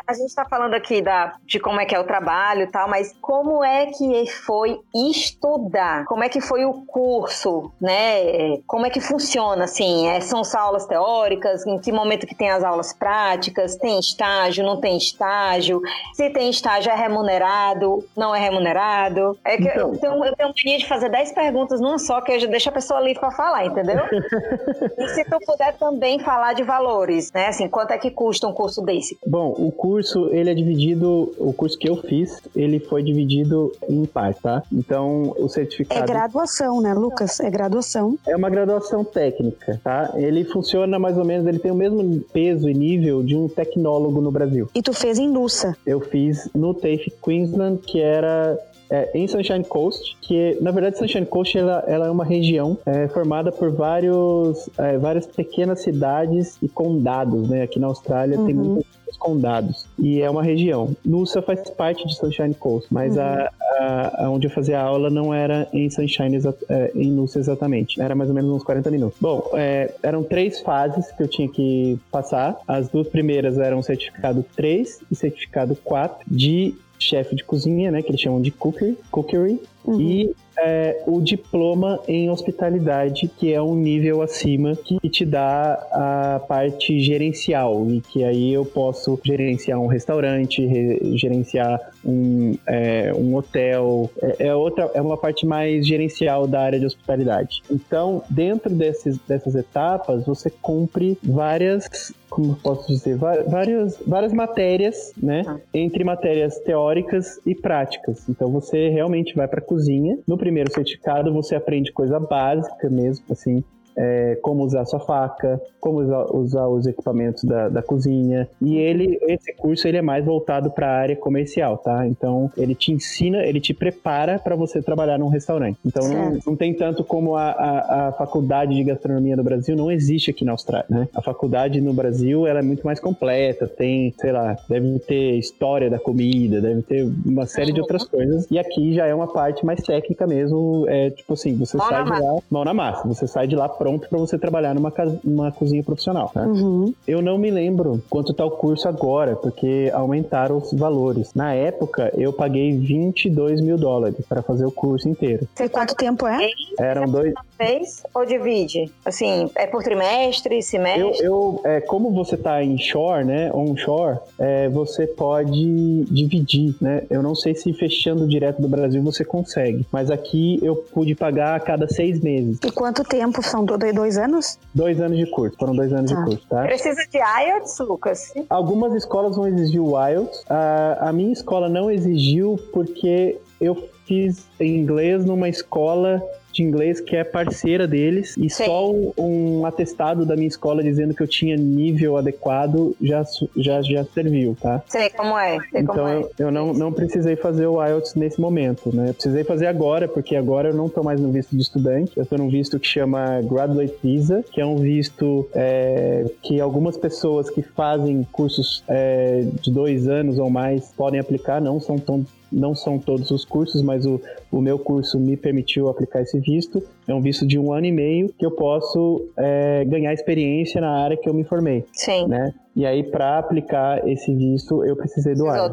A, gente está falando aqui da, de como é que é o trabalho e tal, mas como é que foi estudar? Como é que foi o curso, né? Como é que funciona, assim? É, são só aulas teóricas? Em que momento que tem as aulas práticas? Tem estágio, não tem estágio? Se tem estágio, é remunerado? Não é remunerado? É que então, eu, tenho, eu tenho mania de fazer 10 perguntas numa só, que eu já deixo a pessoa livre para falar, entendeu? *laughs* e se tu puder também falar de valores, né? Assim, quanto é que custa um curso desse? Bom, o curso, ele é dividido, o curso que eu fiz, ele foi dividido em partes, tá? Então, o certificado... É graduação, né, Lucas? É graduação. É uma graduação técnica, tá? Ele funciona mais ou menos, ele tem o mesmo peso e nível de um tecnólogo no Brasil. E tu fez em Nusa? Eu fiz no TAFE Queensland, que era é, em Sunshine Coast, que na verdade Sunshine Coast ela, ela é uma região é, formada por vários, é, várias pequenas cidades e condados, né? Aqui na Austrália uhum. tem muitos condados e é uma região. Nusa faz parte de Sunshine Coast, mas uhum. a, a, a, onde eu fazia a aula não era em Sunshine, é, em Nusa exatamente. Era mais ou menos uns 40 minutos. Bom, é, eram três fases que eu tinha que passar. As duas primeiras eram certificado 3 e certificado 4 de chefe de cozinha, né, que eles chamam de cookery, cookery uhum. e é, o diploma em hospitalidade, que é um nível acima que te dá a parte gerencial e que aí eu posso gerenciar um restaurante, re, gerenciar um, é, um hotel, é, é, outra, é uma parte mais gerencial da área de hospitalidade. Então, dentro desses, dessas etapas, você cumpre várias como posso dizer, várias, várias matérias, né? Ah. Entre matérias teóricas e práticas. Então você realmente vai para a cozinha. No primeiro certificado você aprende coisa básica mesmo, assim, é, como usar sua faca, como usar, usar os equipamentos da, da, cozinha. E ele, esse curso, ele é mais voltado para a área comercial, tá? Então, ele te ensina, ele te prepara para você trabalhar num restaurante. Então, não, não, tem tanto como a, a, a, faculdade de gastronomia no Brasil não existe aqui na Austrália, né? A faculdade no Brasil, ela é muito mais completa, tem, sei lá, deve ter história da comida, deve ter uma série de outras coisas. E aqui já é uma parte mais técnica mesmo, é tipo assim, você mão sai de lá, mão na massa, você sai de lá pronto para você trabalhar numa, numa cozinha profissional. Né? Uhum. Eu não me lembro quanto tá o curso agora, porque aumentaram os valores. Na época, eu paguei 22 mil dólares para fazer o curso inteiro. Sei quanto tempo é? Eram dois. Vez ou divide? Assim, é por trimestre, semestre? Eu, eu é, como você tá em shore, né, onshore, é, você pode dividir, né? Eu não sei se fechando direto do Brasil você consegue, mas aqui eu pude pagar a cada seis meses. E quanto tempo são Por dois anos? Dois anos de curso, foram dois anos ah. de curso, tá? Precisa de IELTS, Lucas? Algumas escolas vão exigir o IELTS. A, a minha escola não exigiu porque eu fiz inglês numa escola de inglês que é parceira deles e só um atestado da minha escola dizendo que eu tinha nível adequado já, já, já serviu, tá? Sei como é. Sei então como é. eu, eu não, não precisei fazer o IELTS nesse momento, né? Eu precisei fazer agora, porque agora eu não tô mais no visto de estudante, eu tô num visto que chama Graduate Visa, que é um visto é, que algumas pessoas que fazem cursos é, de dois anos ou mais podem aplicar, não são tão não são todos os cursos, mas o, o meu curso me permitiu aplicar esse visto. É um visto de um ano e meio que eu posso é, ganhar experiência na área que eu me formei. Sim. Né? E aí, para aplicar esse visto, eu precisei do ar.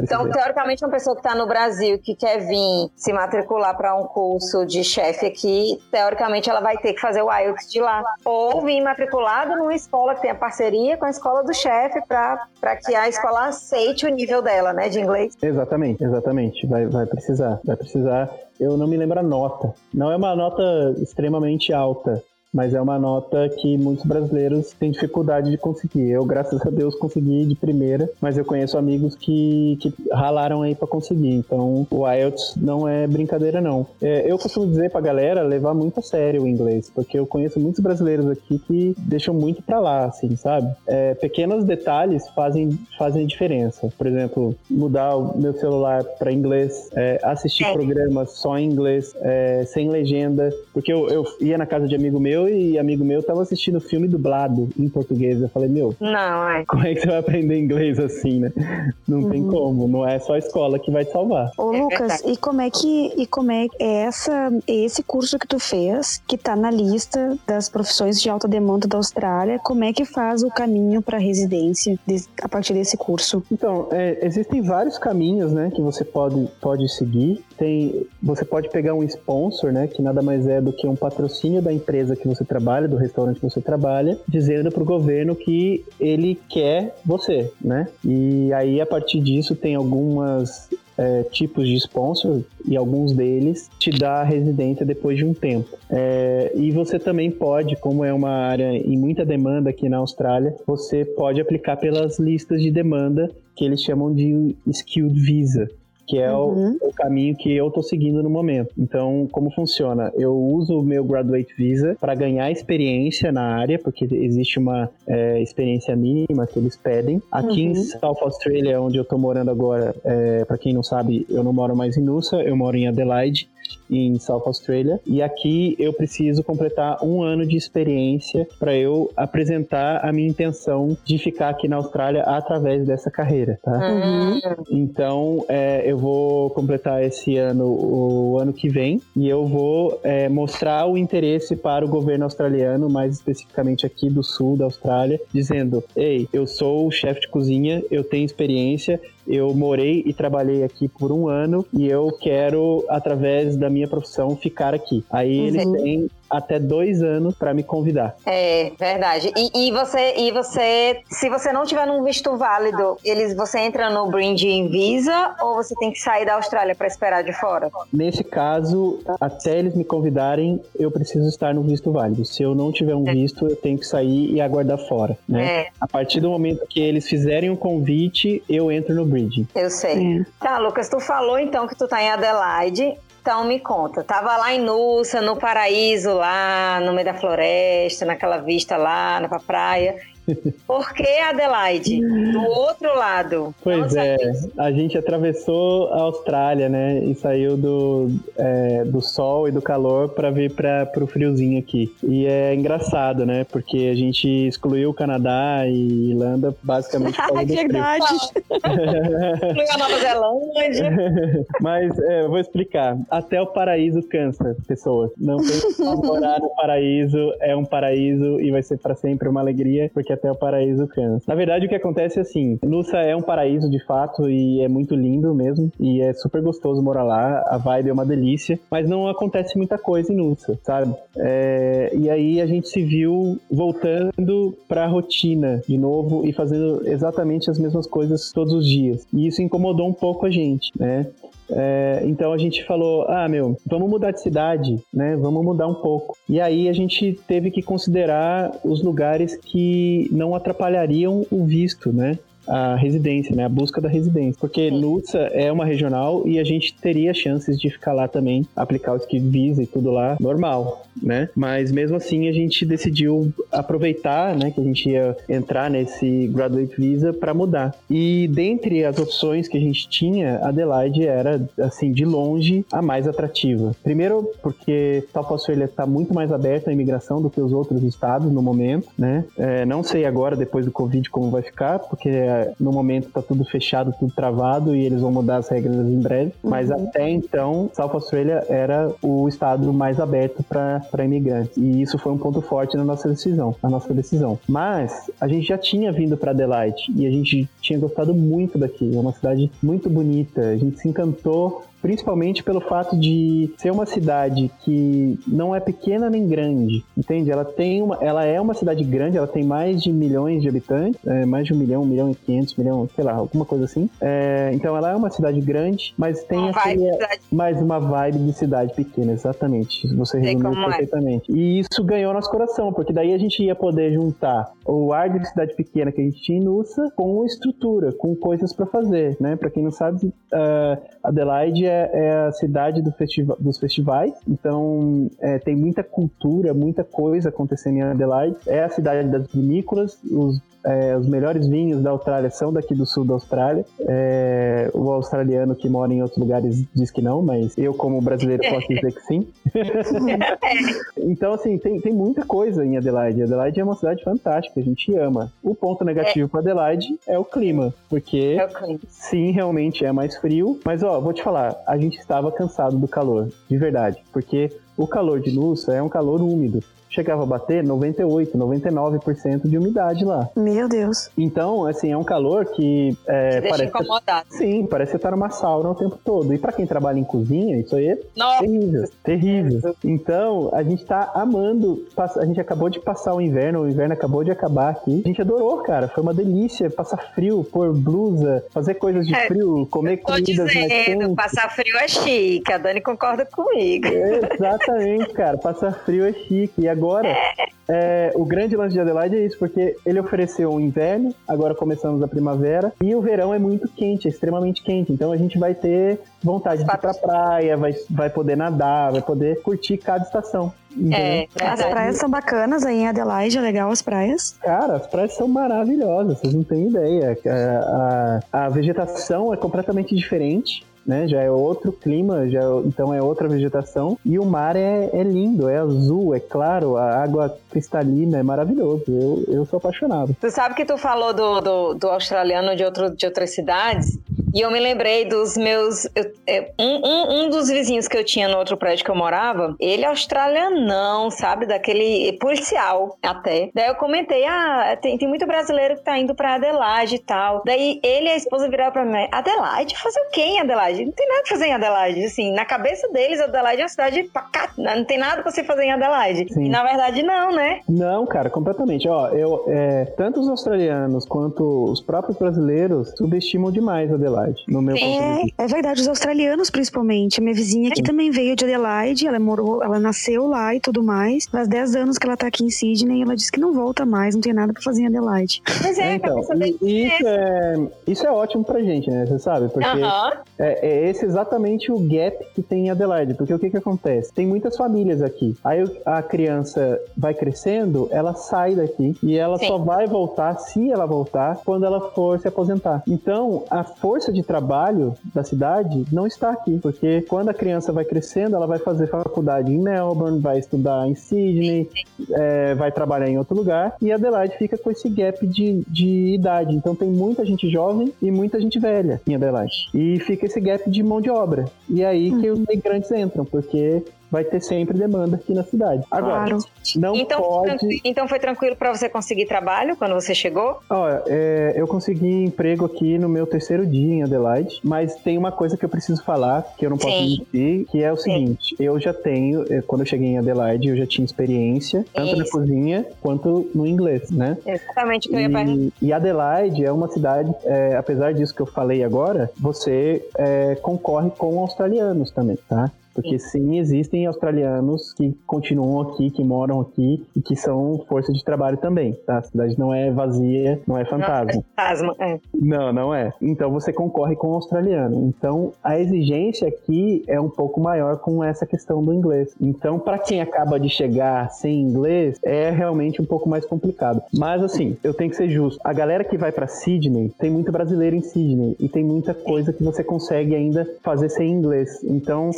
Então, teoricamente, uma pessoa que está no Brasil que quer vir se matricular para um curso de chefe aqui, teoricamente, ela vai ter que fazer o IELTS de lá. Ou vir matriculado numa escola que tenha parceria com a escola do chefe para que a escola aceite o nível dela, né, de inglês. Exatamente, exatamente. Vai, vai precisar. Vai precisar. Eu não me lembro a nota. Não é uma nota extremamente alta, mas é uma nota que muitos brasileiros têm dificuldade de conseguir. Eu, graças a Deus, consegui de primeira, mas eu conheço amigos que, que ralaram aí para conseguir. Então, o IELTS não é brincadeira, não. É, eu costumo dizer pra galera levar muito a sério o inglês, porque eu conheço muitos brasileiros aqui que deixam muito para lá, assim, sabe? É, pequenos detalhes fazem, fazem diferença. Por exemplo, mudar o meu celular para inglês, é, assistir é. programas só em inglês, é, sem legenda, porque eu, eu ia na casa de amigo meu eu e amigo meu tava assistindo filme dublado em português. Eu falei, meu, não, é. Como é que você vai aprender inglês assim, né? Não uhum. tem como, não é só a escola que vai te salvar. Ô, é Lucas, e como é que e como é essa esse curso que tu fez, que tá na lista das profissões de alta demanda da Austrália, como é que faz o caminho para residência a partir desse curso? Então, é, existem vários caminhos, né, que você pode pode seguir. Tem, você pode pegar um sponsor, né, que nada mais é do que um patrocínio da empresa que você trabalha, do restaurante que você trabalha, dizendo para o governo que ele quer você, né? E aí a partir disso tem algumas é, tipos de sponsor e alguns deles te dá residência depois de um tempo. É, e você também pode, como é uma área em muita demanda aqui na Austrália, você pode aplicar pelas listas de demanda que eles chamam de Skilled Visa que é uhum. o, o, caminho que eu tô seguindo no momento. Então, como funciona? Eu uso o meu Graduate Visa para ganhar experiência na área, porque existe uma é, experiência mínima que eles pedem. Aqui uhum. em South Australia, onde eu tô morando agora, é, para quem não sabe, eu não moro mais em Noosa, eu moro em Adelaide em South Australia. E aqui eu preciso completar um ano de experiência para eu apresentar a minha intenção de ficar aqui na Austrália através dessa carreira, tá? Uhum. Então, é, eu vou completar esse ano, o ano que vem, e eu vou é, mostrar o interesse para o governo australiano, mais especificamente aqui do sul da Austrália, dizendo: Ei, eu sou chefe de cozinha, eu tenho experiência, eu morei e trabalhei aqui por um ano e eu quero, através da minha profissão, ficar aqui. Aí uhum. eles têm até dois anos para me convidar. É, verdade. E, e, você, e você, se você não tiver num visto válido, eles, você entra no Bridging Visa ou você tem que sair da Austrália para esperar de fora? Nesse caso, até eles me convidarem, eu preciso estar no visto válido. Se eu não tiver um é. visto, eu tenho que sair e aguardar fora, né? É. A partir do momento que eles fizerem o um convite, eu entro no Bridging. Eu sei. É. Tá, Lucas, tu falou então que tu tá em Adelaide. Então me conta, tava lá em Nussa, no paraíso lá, no meio da floresta, naquela vista lá na praia, por que Adelaide? Do outro lado. Pois é, a gente atravessou a Austrália, né? E saiu do, é, do sol e do calor para vir para o friozinho aqui. E é engraçado, né? Porque a gente excluiu o Canadá e Irlanda basicamente *laughs* por do Verdade. *laughs* excluiu a Nova Zelândia. *laughs* Mas é, eu vou explicar. Até o paraíso cansa pessoas. Não tem morar no paraíso, é um paraíso e vai ser para sempre uma alegria, porque até o paraíso cansa. Na verdade, o que acontece é assim: Nussa é um paraíso de fato e é muito lindo mesmo. E é super gostoso morar lá. A vibe é uma delícia. Mas não acontece muita coisa em Nussa, sabe? É, e aí a gente se viu voltando pra rotina de novo e fazendo exatamente as mesmas coisas todos os dias. E isso incomodou um pouco a gente, né? É, então a gente falou, ah, meu, vamos mudar de cidade, né? Vamos mudar um pouco. E aí a gente teve que considerar os lugares que não atrapalhariam o visto, né? A residência, né? A busca da residência. Porque Nussa é uma regional e a gente teria chances de ficar lá também, aplicar o Ski Visa e tudo lá normal, né? Mas mesmo assim a gente decidiu aproveitar, né, que a gente ia entrar nesse Graduate Visa para mudar. E dentre as opções que a gente tinha, Adelaide era, assim, de longe a mais atrativa. Primeiro porque Talpaço ele está muito mais aberto à imigração do que os outros estados no momento, né? É, não sei agora, depois do Covid, como vai ficar, porque no momento tá tudo fechado, tudo travado e eles vão mudar as regras em breve. Uhum. Mas até então, South Australia era o estado mais aberto para imigrantes. E isso foi um ponto forte na nossa decisão, na nossa decisão. Mas a gente já tinha vindo para Adelaide e a gente tinha gostado muito daqui. É uma cidade muito bonita. A gente se encantou principalmente pelo fato de ser uma cidade que não é pequena nem grande, entende? Ela tem uma, ela é uma cidade grande, ela tem mais de milhões de habitantes, é, mais de um milhão, um milhão e quinhentos, milhão, sei lá, alguma coisa assim. É, então ela é uma cidade grande, mas tem uma aquele, mais uma vibe de cidade pequena, exatamente. Você resumiu é. perfeitamente. É. E isso ganhou nosso coração, porque daí a gente ia poder juntar o ar de cidade pequena que a gente tinha em Nussa com estrutura, com coisas para fazer, né? Para quem não sabe, uh, Adelaide é, é a cidade do festiva dos festivais, então é, tem muita cultura, muita coisa acontecendo em Adelaide. É a cidade das vinícolas, os é, os melhores vinhos da Austrália são daqui do sul da Austrália. É, o australiano que mora em outros lugares diz que não, mas eu, como brasileiro, posso dizer que sim. *laughs* então, assim, tem, tem muita coisa em Adelaide. Adelaide é uma cidade fantástica, a gente ama. O ponto negativo é. para Adelaide é o clima, porque é o clima. sim, realmente é mais frio. Mas, ó, vou te falar, a gente estava cansado do calor, de verdade, porque o calor de Nussa é um calor úmido chegava a bater 98, 99% de umidade lá. Meu Deus. Então, assim, é um calor que é, Te parece incomodado. Sim, parece estar numa sauna o tempo todo. E para quem trabalha em cozinha, isso aí é Nossa. terrível, terrível. Então, a gente tá amando, a gente acabou de passar o inverno, o inverno acabou de acabar aqui. A gente adorou, cara, foi uma delícia passar frio, pôr blusa, fazer coisas de é, frio, comer comidas dizendo, mais quentes. passar frio é chique, a Dani concorda comigo. É, exatamente, cara, passar frio é chique. E agora, é, o grande lance de Adelaide é isso, porque ele ofereceu o inverno, agora começamos a primavera, e o verão é muito quente, é extremamente quente. Então a gente vai ter vontade de ir pra praia, vai, vai poder nadar, vai poder curtir cada estação. É, as praias são bacanas aí em Adelaide, é legal as praias. Cara, as praias são maravilhosas, vocês não têm ideia. A, a, a vegetação é completamente diferente né? Já é outro clima, já, então é outra vegetação. E o mar é, é lindo, é azul, é claro, a água cristalina, é maravilhoso. Eu, eu sou apaixonado. Tu sabe que tu falou do, do, do australiano de, outro, de outras cidades? E eu me lembrei dos meus. Eu, é, um, um, um, dos vizinhos que eu tinha no outro prédio que eu morava, ele é australianão, sabe? Daquele policial até. Daí eu comentei: ah, tem, tem muito brasileiro que tá indo pra Adelaide e tal. Daí ele e a esposa viraram pra mim: Adelaide? Fazer o quê em Adelaide? Não tem nada pra fazer em Adelaide. Assim, na cabeça deles, Adelaide é uma cidade pacata. Não tem nada pra você fazer em Adelaide. Sim. E na verdade, não, né? Não, cara, completamente. Ó, eu, é, tanto os australianos quanto os próprios brasileiros subestimam demais Adelaide. Adelaide, no meu é, é verdade, os australianos principalmente. A minha vizinha aqui também veio de Adelaide, ela morou, ela nasceu lá e tudo mais. Faz 10 anos que ela tá aqui em Sydney e ela disse que não volta mais, não tem nada pra fazer em Adelaide. Mas é, então, e, isso é, isso é ótimo pra gente, né? Você sabe? Porque é, é, esse exatamente o gap que tem em Adelaide. Porque o que que acontece? Tem muitas famílias aqui. Aí a criança vai crescendo, ela sai daqui e ela Sim. só vai voltar, se ela voltar, quando ela for se aposentar. Então, a força força de trabalho da cidade não está aqui, porque quando a criança vai crescendo, ela vai fazer faculdade em Melbourne, vai estudar em Sydney, é, vai trabalhar em outro lugar, e Adelaide fica com esse gap de, de idade. Então tem muita gente jovem e muita gente velha em Adelaide. E fica esse gap de mão de obra. E é aí que os migrantes entram, porque vai ter sempre demanda aqui na cidade. Agora, Claro. não Então, pode. então foi tranquilo pra você conseguir trabalho quando você chegou? Olha, é, eu consegui emprego aqui no meu terceiro dia em Adelaide, mas tem uma coisa que eu preciso falar, que eu não posso Sim. mentir, que é o Sim. seguinte, eu já tenho, eh, quando eu cheguei em Adelaide, eu já tinha experiência, tanto na Isso. cozinha quanto no inglês, né? Exatamente o que eu ia perguntar. E, e Adelaide é uma cidade, é, apesar disso que eu falei agora, você é, concorre com australianos também, tá? Porque sim, existem australianos que continuam aqui, que moram aqui e que são força de trabalho também, tá? A cidade não é vazia, não é fantasma. Fantasma. É. Não, não é. Então você concorre com o australiano. Então a exigência aqui é um pouco maior com essa questão do inglês. Então, para quem acaba de chegar sem inglês, é realmente um pouco mais complicado. Mas assim, eu tenho que ser justo. A galera que vai para Sydney, tem muito brasileiro em Sydney e tem muita coisa que você consegue ainda fazer sem inglês. Então,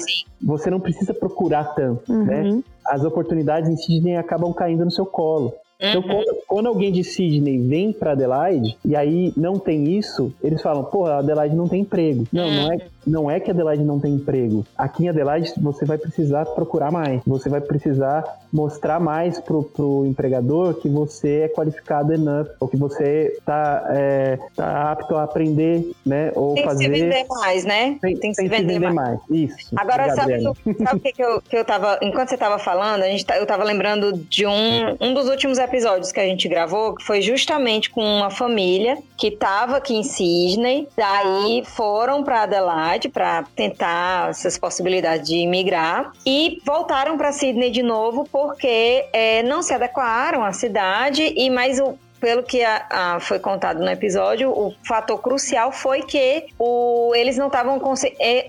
você não precisa procurar tanto, né? Uhum. As oportunidades em Sydney acabam caindo no seu colo. Então, Uhum. quando, quando alguém de Sydney vem para Adelaide e aí não tem isso, eles falam, pô, Adelaide não tem emprego. Não, não é, não é que Adelaide não tem emprego. Aqui em Adelaide você vai precisar procurar mais. Você vai precisar mostrar mais pro, pro empregador que você é qualificado enough, ou que você tá, é, tá apto a aprender, né? Ou Tem que fazer. se vender mais, né? Tem, tem que se vender mais. Isso. Agora, sabe, sabe o que, que, eu, que eu tava. Enquanto você tava falando, a gente, tá- eu tava lembrando de um, um dos últimos episódios que a gente gravou, foi justamente com uma família que tava aqui em Sydney. Daí foram pra Adelaide pra tentar essas possibilidades de imigrar. E voltaram pra Sydney de novo porque é, não se adequaram à cidade e mais o pelo que a- a- foi contado no episódio, o fator crucial foi que o, eles não estavam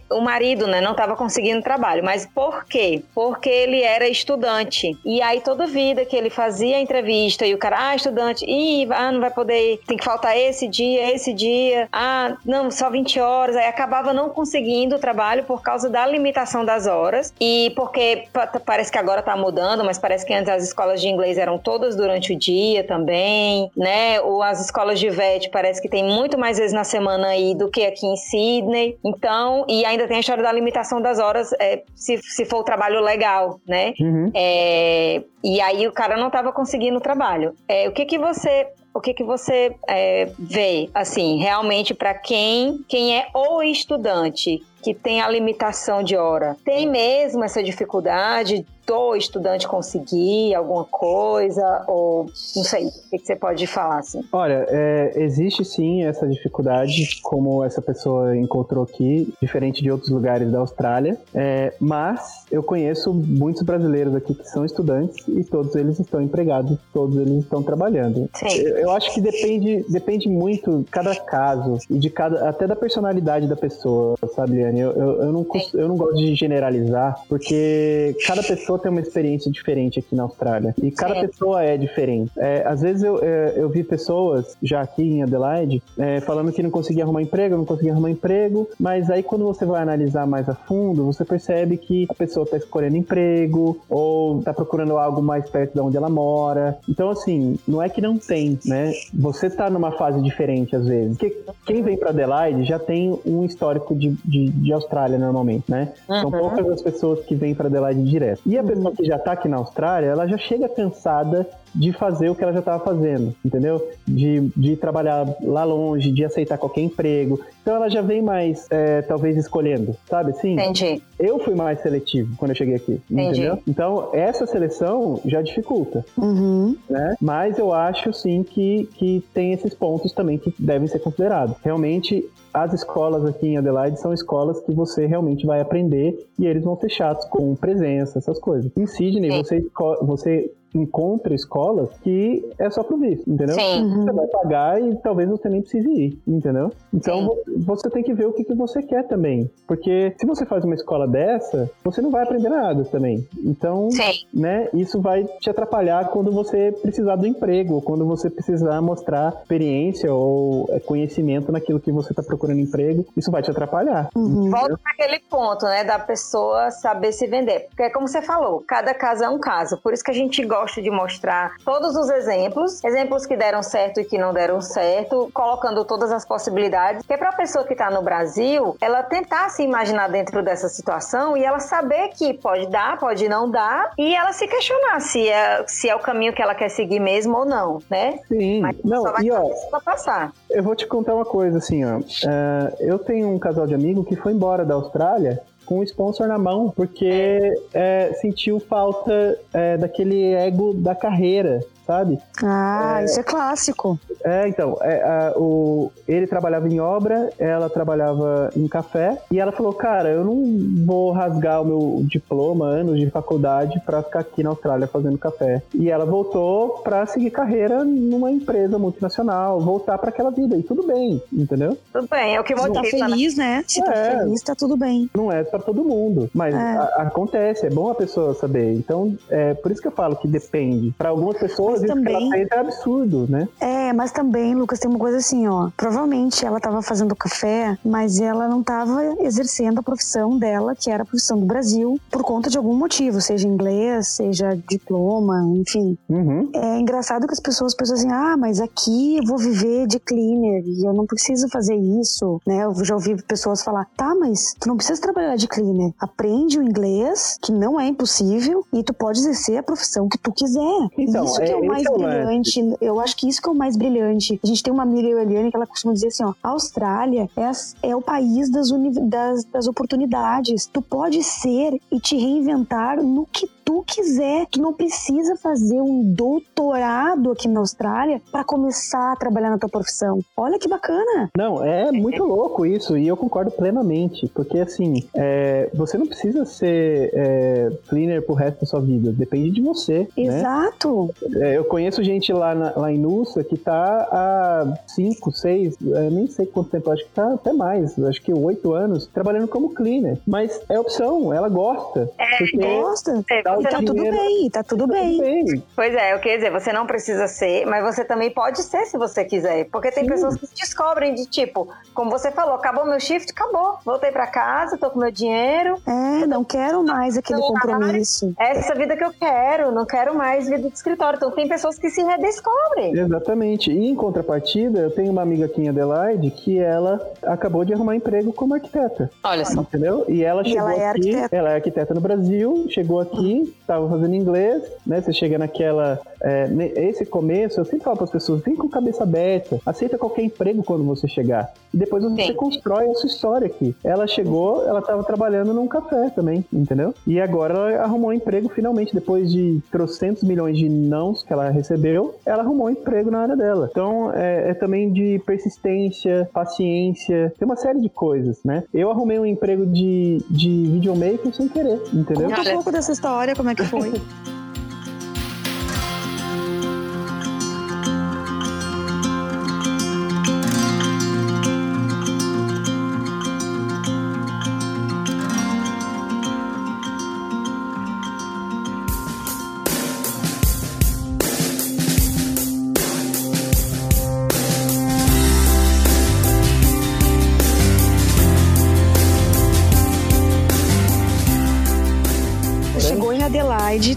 o marido, né, não estava conseguindo trabalho. Mas por quê? Porque ele era estudante. E aí toda vida que ele fazia a entrevista e o cara, ah, estudante, ih, ah, não vai poder, tem que faltar esse dia, esse dia, ah, não, só 20 horas. Aí acabava não conseguindo o trabalho por causa da limitação das horas. E porque pa- parece que agora tá mudando, mas parece que antes as escolas de inglês eram todas durante o dia também, né? Ou as escolas de VET parece que tem muito mais vezes na semana aí do que aqui em Sydney. Então, e ainda tem a história da limitação das horas, é, se, se for o trabalho legal, né? Uhum. É, e aí o cara não estava conseguindo o trabalho. É, o que que você o que que você é, vê assim realmente para quem quem é o estudante que tem a limitação de hora tem mesmo essa dificuldade do estudante conseguir alguma coisa ou não sei o que, você pode falar assim Olha, é, existe sim essa dificuldade, como essa pessoa encontrou aqui, diferente de outros lugares da Austrália, é, mas eu conheço muitos brasileiros aqui que são estudantes e todos eles estão empregados, todos eles estão trabalhando. Sim. Eu, eu acho que depende, depende muito de cada caso e de cada, até da personalidade da pessoa, sabe, Liane? Eu, eu, eu não, eu não gosto de generalizar, porque cada pessoa tem uma experiência diferente aqui na Austrália e cada pessoa é diferente. É, às vezes eu, é, eu vi pessoas já aqui em Adelaide é, falando que não conseguia arrumar emprego, não conseguia arrumar emprego, mas aí quando você vai analisar mais a fundo, você percebe que a pessoa está escolhendo emprego ou está procurando algo mais perto de onde ela mora. Então, assim, não é que não tem, né? Você tá numa fase diferente às vezes. Porque quem vem para Adelaide já tem um histórico de, de, de Austrália normalmente, né? São Uhum. poucas as pessoas que vêm para Adelaide direto. E a pessoa que já tá aqui na Austrália, ela já chega cansada de fazer o que ela já estava fazendo, entendeu? De, de trabalhar lá longe, de aceitar qualquer emprego. Então ela já vem mais, é, talvez, escolhendo, sabe assim? entendi Eu fui mais seletivo quando eu cheguei aqui, Entendi. entendeu? Então essa seleção já dificulta, Uhum. né? Mas eu acho sim que, que tem esses pontos também que devem ser considerados. Realmente as escolas aqui em Adelaide são escolas que você realmente vai aprender e eles vão ser chatos com presença, essas coisas. Em Sydney, Sim. você, você encontra escolas que é só pro visto, entendeu? sim Uhum. Você vai pagar e talvez você nem precise ir, entendeu? Então Sim. vo- você tem que ver o que, que você quer também. Porque se você faz uma escola dessa, você não vai aprender nada também. Então, sim né, isso vai te atrapalhar quando você precisar do emprego, ou quando você precisar mostrar experiência ou é, conhecimento naquilo que você está procurando emprego. Isso vai te atrapalhar. Uhum. Volta para aquele ponto, né, da pessoa saber se vender. Porque é como você falou, cada caso é um caso. Por isso que a gente gosta gosto de mostrar todos os exemplos, exemplos que deram certo e que não deram certo, colocando todas as possibilidades, que é para a pessoa que está no Brasil, ela tentar se imaginar dentro dessa situação e ela saber que pode dar, pode não dar, e ela se questionar se é, se é o caminho que ela quer seguir mesmo ou não, né? Sim, Mas não, só vai e ó, passar. eu vou te contar uma coisa assim, ó. É, eu tenho um casal de amigo que foi embora da Austrália com o sponsor na mão, porque é, sentiu falta é, daquele ego da carreira, sabe? Ah, isso é clássico. É, então, é, a- o, ele trabalhava em obra, ela trabalhava em café, e ela falou, cara, eu não vou rasgar o meu diploma, anos de faculdade, pra ficar aqui na Austrália fazendo café. E ela voltou pra seguir carreira numa empresa multinacional, voltar pra aquela vida, e tudo bem, entendeu? Tudo bem, é o que Se tá né? feliz, né? Se tá É. feliz, tá tudo bem. Não é pra todo mundo, mas É. a- acontece, é bom a pessoa saber. Então, é por isso que eu falo que depende. Pra algumas pessoas, Mas isso que ela também- é absurdo, né? É, mas também, Lucas, tem uma coisa assim, ó. Provavelmente ela tava fazendo café, mas ela não tava exercendo a profissão dela, que era a profissão do Brasil, por conta de algum motivo, seja inglês, seja diploma, enfim. Uhum. É engraçado que as pessoas pensam assim, ah, mas aqui eu vou viver de cleaner e eu não preciso fazer isso, né? Eu já ouvi pessoas falar, tá, mas tu não precisa trabalhar de cleaner. Aprende o inglês, que não é impossível, e tu pode exercer a profissão que tu quiser. Então, isso que é, é- o mais é o lance. brilhante. Eu acho que isso que é o mais brilhante. A gente tem uma amiga, Eliane, que ela costuma dizer assim, ó, a Austrália é, as- é o país das, uni- das, das oportunidades. Tu pode ser e te reinventar no que tu quiser. Tu não precisa fazer um doutorado aqui na Austrália para começar a trabalhar na tua profissão. Olha que bacana. Não, é muito louco isso, e eu concordo plenamente, porque assim, é, você não precisa ser é, cleaner pro resto da sua vida, depende de você, né? Exato. É, eu conheço gente lá, na- lá em Nussa que tá há 5, 6, nem sei quanto tempo, acho que tá até mais, acho que 8 anos, trabalhando como cleaner, mas é opção, ela gosta, porque Gosta. É, o você Tá não- tudo bem, tá tudo bem. bem. Pois é, eu queria dizer, você não precisa ser, mas você também pode ser se você quiser. Porque tem Sim. pessoas que se descobrem de tipo, como você falou, acabou meu shift, acabou. Voltei pra casa, tô com meu dinheiro. É, não quero mais aquele Não, compromisso. É essa vida que eu quero, não quero mais vida de escritório. Então tem pessoas que se redescobrem. Exatamente. E em contrapartida, eu tenho uma amiga aqui em Adelaide que ela acabou de arrumar emprego como arquiteta. Olha só. Entendeu? E ela E chegou ela é aqui, arquiteta. ela é arquiteta no Brasil, chegou aqui, estava fazendo inglês, né? Você chega naquela. é, esse começo, eu sempre falo para as pessoas, vem com cabeça aberta, aceita qualquer emprego quando você chegar. E depois você Sim. constrói a sua história aqui. Ela chegou, ela estava trabalhando num café também, entendeu? E agora ela arrumou um emprego finalmente, depois de trocentos milhões de nãos que ela recebeu, ela arrumou um emprego na área dela. Então é, é também de persistência, paciência, tem uma série de coisas, né? Eu arrumei um emprego de, de videomaker sem querer, entendeu? Conta um pouco dessa história, como é que foi. *laughs*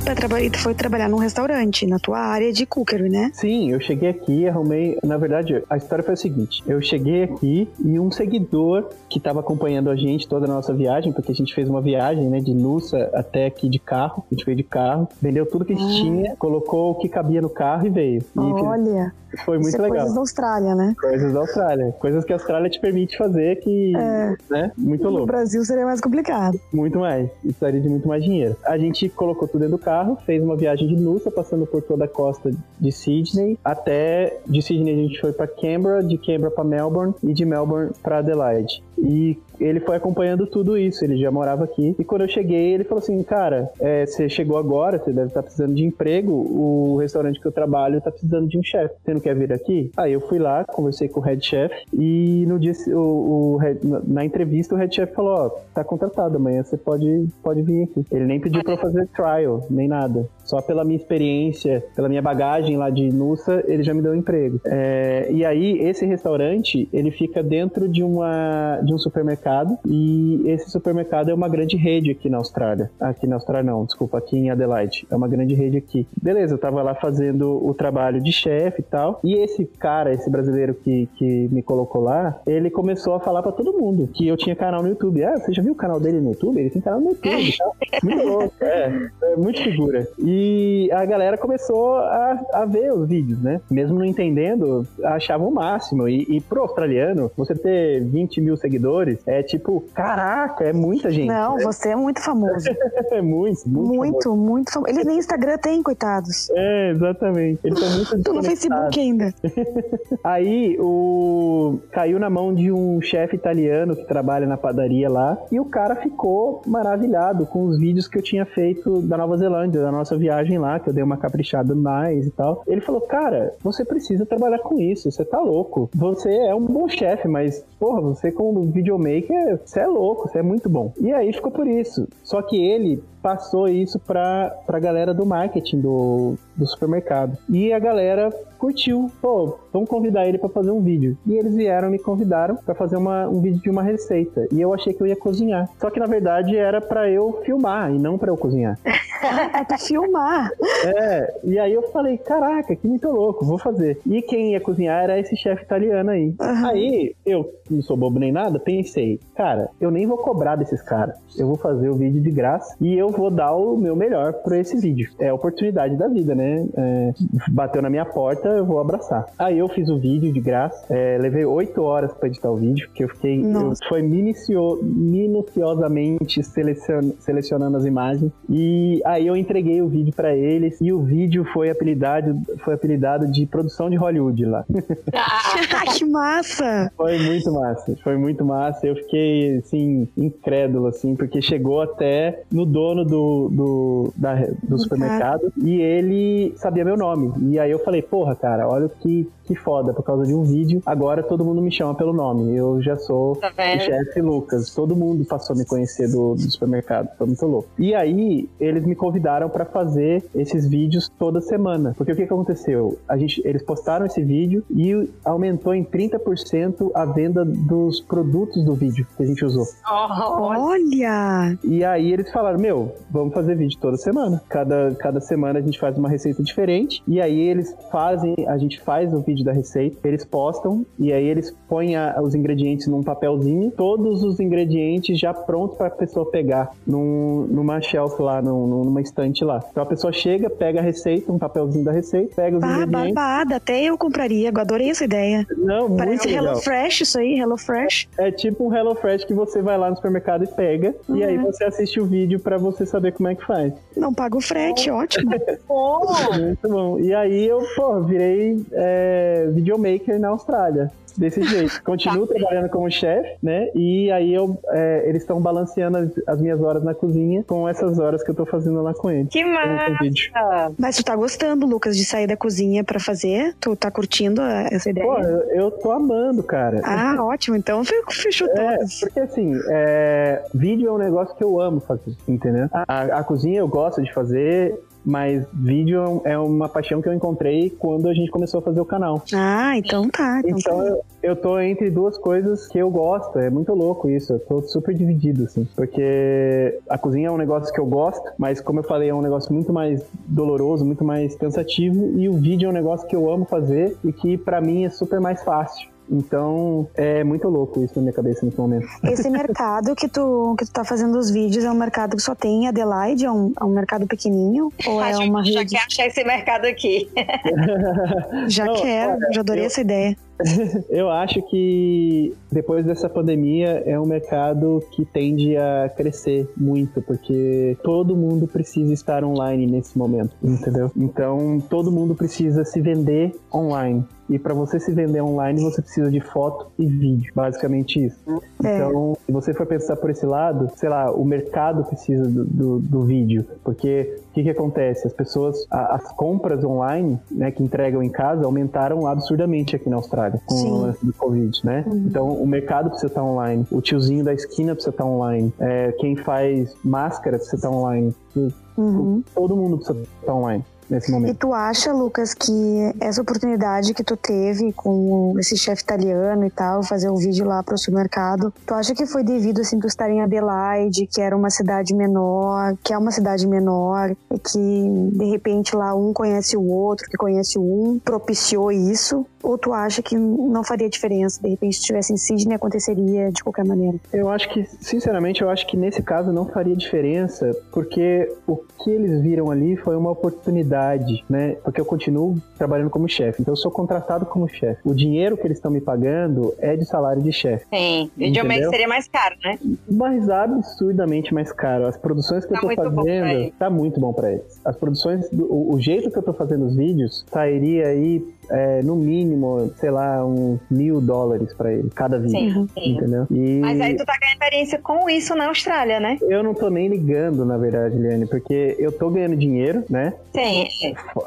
pra traba- e tu foi trabalhar num restaurante, na tua área de cookery, né? Sim, eu cheguei aqui, arrumei. Na verdade, a história foi a seguinte: eu cheguei aqui e um seguidor que estava acompanhando a gente toda a nossa viagem, porque a gente fez uma viagem, né, de Nussa até aqui de carro. A gente veio de carro, vendeu tudo que a gente Ah. tinha, colocou o que cabia no carro e veio. E Olha, foi muito isso é legal. coisas da Austrália, né? Coisas da Austrália. Coisas que a Austrália te permite fazer que, né? Muito No louco. Brasil seria mais complicado. Muito mais. Precisaria de muito mais dinheiro. A gente colocou tudo dentro do carro, fez uma viagem de Nussa, passando por toda a costa de Sydney, até de Sydney a gente foi para Canberra, de Canberra para Melbourne e de Melbourne para Adelaide. E ele foi acompanhando tudo isso, ele já morava aqui. E quando eu cheguei, ele falou assim: Cara, é, você chegou agora, você deve estar precisando de emprego. O restaurante que eu trabalho tá precisando de um chefe. Você não quer vir aqui? Aí eu fui lá, conversei com o head chef. E no dia, o, o na- entrevista, o head chef falou: Ó, tá contratado amanhã, você pode, pode vir aqui. Ele nem pediu pra eu fazer trial, nem nada. Só pela minha experiência, pela minha bagagem lá de Nussa, ele já me deu um emprego. É, e aí, esse restaurante, ele fica dentro de, uma, de um supermercado supermercado e esse supermercado é uma grande rede aqui na Austrália. Aqui na Austrália não, desculpa, aqui em Adelaide. É uma grande rede aqui. Beleza, eu tava lá fazendo o trabalho de chefe e tal. E esse cara, esse brasileiro que, que me colocou lá, ele começou a falar para todo mundo que eu tinha canal no YouTube. Ah, você já viu o canal dele no YouTube? Ele tem canal no YouTube tal. *laughs* Muito louco, é, é muito figura. E a galera começou a, a ver os vídeos, né? Mesmo não entendendo, achava o máximo. E, e pro australiano, você ter 20 mil seguidores é tipo, caraca, é muita gente. Não, né? você é muito famoso. *laughs* é muito, muito. Muito, famoso. muito famoso. Eles nem Instagram têm, coitados. É, exatamente. Eles estão muito *laughs* Tô no. Facebook ainda. *laughs* Aí o caiu na mão de um chefe italiano que trabalha na padaria lá e o cara ficou maravilhado com os vídeos que eu tinha feito da Nova Zelândia, da nossa viagem lá, que eu dei uma caprichada mais e tal. Ele falou: "Cara, você precisa trabalhar com isso, você tá louco. Você é um bom chefe, mas porra, você como videomaker, você é louco, você é muito bom". E aí ficou por isso. Só que ele passou isso pra, pra galera do marketing do, do supermercado. E a galera curtiu. Pô, vamos convidar ele pra fazer um vídeo. E eles vieram, me convidaram pra fazer uma, um vídeo de uma receita. E eu achei que eu ia cozinhar. Só que na verdade era pra eu filmar e não pra eu cozinhar. *laughs* É pra filmar. É, e aí eu falei, caraca, que muito louco, vou fazer. E quem ia cozinhar era esse chefe italiano aí. Aham. Aí, eu não sou bobo nem nada, pensei, cara, eu nem vou cobrar desses caras. Eu vou fazer o vídeo de graça e eu vou dar o meu melhor pra esse vídeo. É a oportunidade da vida, né? É, bateu na minha porta, eu vou abraçar. Aí eu fiz o vídeo de graça, é, levei oito horas pra editar o vídeo, que eu fiquei. Eu, foi minicio, minuciosamente selecion, selecionando as imagens. E aí eu entreguei o vídeo pra eles e o vídeo foi apelidado, foi apelidado de produção de Hollywood lá. *laughs* Ah, *laughs* que massa! Foi muito massa, foi muito massa. Eu fiquei, assim, incrédulo, assim, porque chegou até no dono do, do, da- do supermercado e ele sabia meu nome. E aí eu falei, porra, cara, olha que, que foda, por causa de um vídeo, agora todo mundo me chama pelo nome. Eu já sou Tá o chefe Lucas. Todo mundo passou a me conhecer do, do supermercado. Foi muito louco. E aí, eles me convidaram pra fazer esses vídeos toda semana. Porque o que, que aconteceu? A gente, eles postaram esse vídeo e aumentou em 30% a venda dos produtos do vídeo que a gente usou. Olha! E aí eles falaram, meu, vamos fazer vídeo toda semana. Cada, cada semana a gente faz uma receita diferente. E aí eles fazem, a gente faz o vídeo da receita, eles postam, e aí eles põem a- os ingredientes num papelzinho, todos os ingredientes já prontos pra pessoa pegar num, numa shelf lá, num- numa estante lá. Então a pessoa chega, pega a receita, um papelzinho da receita, pega os Ah, ingredientes. babada, até eu compraria. Eu adorei essa ideia. Não, muito Parece legal. Hello Fresh isso aí, Hello Fresh. É tipo um HelloFresh que você vai lá no supermercado e pega, e aí Uhum. você assiste o vídeo pra você saber como é que faz. Não paga o frete, ótimo. *laughs* bom. Muito bom. E aí eu, pô, virei é, videomaker na Austrália. Desse *laughs* jeito. Continuo trabalhando como chefe, né? E aí eu, é, eles estão balanceando as, as minhas horas na cozinha com essas horas que eu tô fazendo lá com eles. Que com massa! vídeo. Mas tu tá gostando, Lucas, de sair da cozinha pra fazer? Tu tá curtindo a- essa ideia? Pô, eu, eu tô amando, cara. Ah, ótimo. Então fe- fechou É, porque assim, é, vídeo é um negócio que eu amo fazer, entendeu? A, a cozinha eu gosto de fazer, mas vídeo é um- é uma paixão que eu encontrei quando a gente começou a fazer o canal. Ah, então tá. Então, Então tá. eu, eu tô entre duas coisas que eu gosto. É muito louco isso. Eu tô super dividido, assim. Porque a cozinha é um negócio que eu gosto, mas como eu falei, é um negócio muito mais doloroso, muito mais cansativo. E o vídeo é um negócio que eu amo fazer e que pra mim é super mais fácil. Então é muito louco isso na minha cabeça nesse momento. *laughs* Esse mercado que tu, que tu tá fazendo os vídeos é um mercado que só tem em Adelaide? É um, é um mercado pequenininho? Ou é já, uma já rede? quer achar esse mercado aqui. *laughs* Já Não, quero, olha, já adorei eu- essa ideia. *laughs* Eu acho que depois dessa pandemia é um mercado que tende a crescer muito, porque todo mundo precisa estar online nesse momento, entendeu? Então todo mundo precisa se vender online. E para você se vender online, você precisa de foto e vídeo, basicamente isso. É. Então, se você for pensar por esse lado, sei lá, o mercado precisa do, do, do vídeo, porque que, que acontece? As pessoas, a- as compras online, né, que entregam em casa, aumentaram absurdamente aqui na Austrália com Sim. o lance do Covid, né? Então, o mercado precisa estar online, o tiozinho da esquina precisa estar online, é, quem faz máscara precisa estar online, Uhum. todo mundo precisa estar online. Nesse E momento. tu acha, Lucas, que essa oportunidade que tu teve com esse chefe italiano e tal, fazer um vídeo lá pro supermercado, tu acha que foi devido, assim, tu estar em Adelaide, que era uma cidade menor, que é uma cidade menor, e que, de repente, lá um conhece o outro, que conhece um, propiciou isso? Ou tu acha que não faria diferença? De repente, se estivesse em Sydney, aconteceria de qualquer maneira? Eu acho que, sinceramente, eu acho que nesse caso não faria diferença, porque o que eles viram ali foi uma oportunidade, né? Porque eu continuo trabalhando como chefe, então eu sou contratado como chefe. O dinheiro que eles estão me pagando é de salário de chefe. Sim, Entendeu? videomaker seria mais caro, né? Mas absurdamente mais caro. As produções que Tá eu tô fazendo, tá muito bom pra eles. As produções, do- o, o jeito que eu tô fazendo os vídeos, sairia aí, é, no mínimo, sei lá, uns mil dólares pra ele, cada vídeo. Sim, sim. Entendeu? E Mas aí tu tá ganhando experiência com isso na Austrália, né? eu não tô nem ligando, na verdade, Liane, porque eu tô ganhando dinheiro, né? Sim.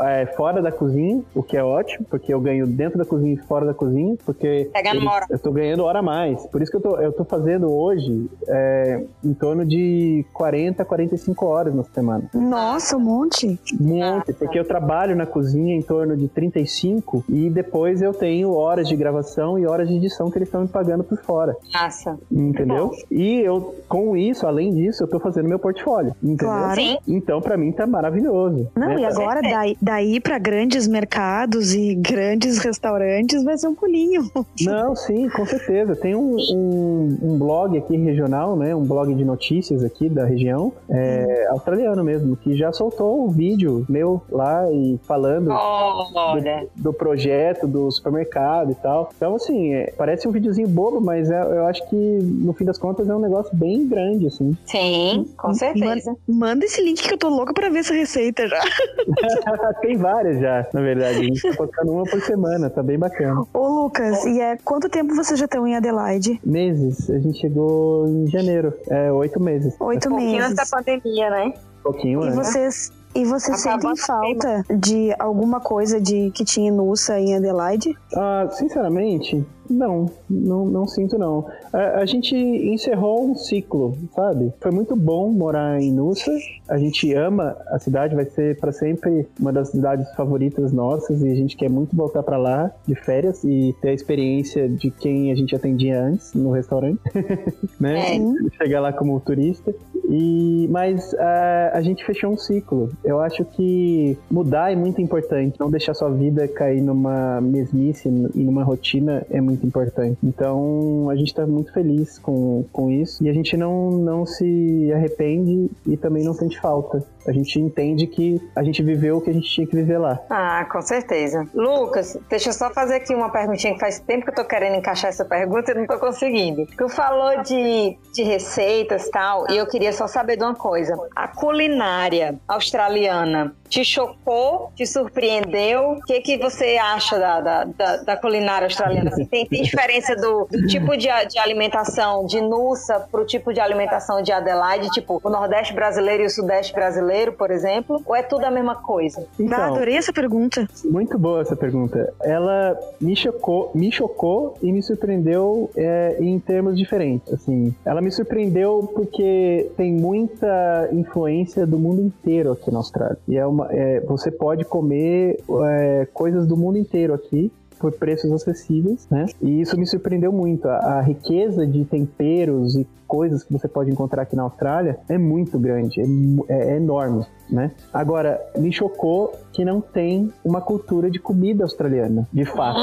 É, fora da cozinha, o que é ótimo, porque eu ganho dentro da cozinha e fora da cozinha, porque Pegando eles- hora. eu tô ganhando hora a mais. Por isso que eu tô, eu tô fazendo hoje é, em torno de 40, 45 horas na semana. Nossa, um monte! Um monte, porque eu trabalho na cozinha em torno de 35 e depois eu tenho horas de gravação e horas de edição que eles estão me pagando por fora. Massa. Entendeu? E eu, com isso, além disso, eu tô fazendo meu portfólio. Entendeu? Claro. Sim. Então, pra mim, tá maravilhoso. Não, né? e agora daí, daí para grandes mercados e grandes restaurantes vai ser um pulinho. *laughs* Não, sim, com certeza. Tem um, um, um blog aqui regional, né? Um blog de notícias aqui da região, é, australiano mesmo, que já soltou um vídeo meu lá e falando Olha. do projeto do supermercado e tal. Então, assim, é, parece um videozinho bobo, mas é- eu acho que no fim das contas é um negócio bem grande, assim. Sim, com certeza. Manda esse link que eu tô louca pra ver essa receita já. *laughs* Tem várias já, na verdade. A gente tá postando uma por semana, tá bem bacana. Ô, Lucas, e é quanto tempo vocês já estão em Adelaide? Meses, a gente chegou em janeiro, é oito meses. Oito Um pouquinho meses. antes da pandemia, né? Um pouquinho, E né? vocês, e vocês Acabando sentem falta de alguma coisa de que tinha em Nussa em Adelaide? Ah, sinceramente, não, não, não sinto não. A, a gente encerrou um ciclo, sabe? Foi muito bom morar em Nussa. A gente ama a cidade, vai ser para sempre uma das cidades favoritas nossas e a gente quer muito voltar para lá de férias e ter a experiência de quem a gente atendia antes no restaurante, *laughs* né? É. Chegar lá como turista. E mas ah, a gente fechou um ciclo. Eu acho que mudar é muito importante. Não deixar sua vida cair numa mesmice e numa rotina é muito importante. Então a gente tá muito feliz com, com isso e a gente não, não se arrepende e também não sente falta. A gente entende que a gente viveu o que a gente tinha que viver lá. Ah, com certeza. Lucas, deixa eu só fazer aqui uma perguntinha que faz tempo que eu tô querendo encaixar essa pergunta e não tô conseguindo. Tu falou de, de receitas e tal, e eu queria só saber de uma coisa. A culinária australiana te chocou, te surpreendeu? O que, que você acha da, da, da, da culinária australiana? Assim, tem, tem diferença do, do tipo de, de alimentação de Nussa pro tipo de alimentação de Adelaide? Tipo, o Nordeste brasileiro e o Sudeste brasileiro, por exemplo? Ou é tudo a mesma coisa? Ah, Então, adorei essa pergunta. Muito boa essa pergunta. Ela me chocou, me chocou e me surpreendeu é, em termos diferentes. Assim, ela me surpreendeu porque tem muita influência do mundo inteiro aqui na Austrália. E é uma, é, você pode comer é, coisas do mundo inteiro aqui por preços acessíveis, né? E isso me surpreendeu muito. A, a riqueza de temperos e coisas que você pode encontrar aqui na Austrália é muito grande, é, mu- é enorme, né? Agora, me chocou que não tem uma cultura de comida australiana, de fato,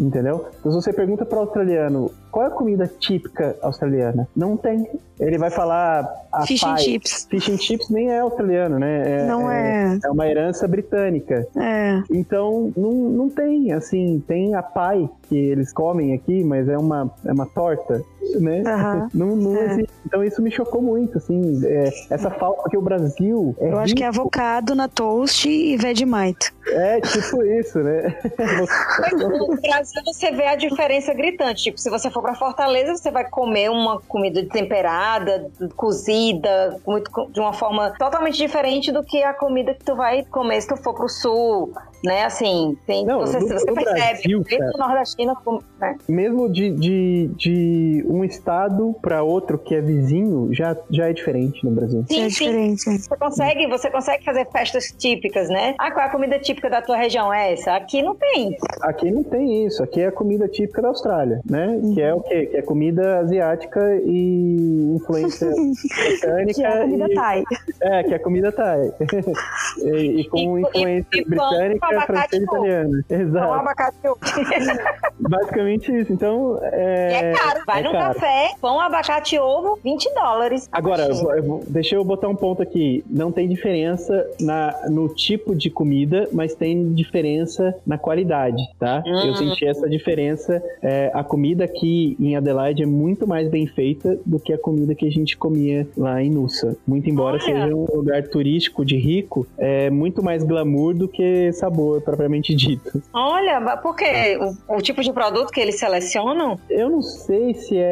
entendeu? Então, se você pergunta para o australiano qual é a comida típica australiana, não tem. Ele vai falar a Fish and pie. chips. Fish and chips nem é australiano, né? Não é. É uma herança britânica. É. Então, não, não tem, assim, tem a pai que eles comem aqui, mas é uma, é uma torta, né? Aham. Não, não É. existe. Então isso me chocou muito, assim, é, essa falta, porque o Brasil é, Eu acho que é rico- avocado na toast e Vegemite. é tipo isso, né? No *laughs* Brasil você vê a diferença gritante. Tipo, se você for pra Fortaleza, você vai comer uma comida temperada, cozida, muito, de uma forma totalmente diferente do que a comida que tu vai comer se tu for pro sul, né? Assim, tem, Não, você, no- você no percebe. Brasil, o jeito cara. nordestino, né? Mesmo de, de, de um estado para outro que é vizinho já, já é diferente no Brasil. Sim, é sim. diferente. é. Você consegue, você consegue fazer festas típicas, né? Ah, qual é a comida típica da tua região? É essa? Aqui não tem. Aqui não tem isso, aqui é a comida típica da Austrália, né? Que é o quê? Que é comida asiática e influência *laughs* britânica. Que é a comida e- Thai. É, que é a comida Thai. *laughs* e, e com E- e- influência e com britânica, francesa e com- italiana. Com Exato. abacate. *laughs* Basicamente isso. Então, E é. é caro. Vai é num caro. café, pão, abacate e ovo, 20 dólares. Agora, eu eu deixa eu botar um ponto aqui. Não tem diferença na, no tipo de comida, mas tem diferença na qualidade, tá? Hum. Eu senti essa diferença. É, a comida aqui em Adelaide é muito mais bem feita do que a comida que a gente comia lá em Nussa. Muito embora Olha. seja um lugar turístico de rico, é muito mais glamour do que sabor, propriamente *laughs* dito. Olha, mas por quê? O, o tipo de produto que eles selecionam? Eu não sei se é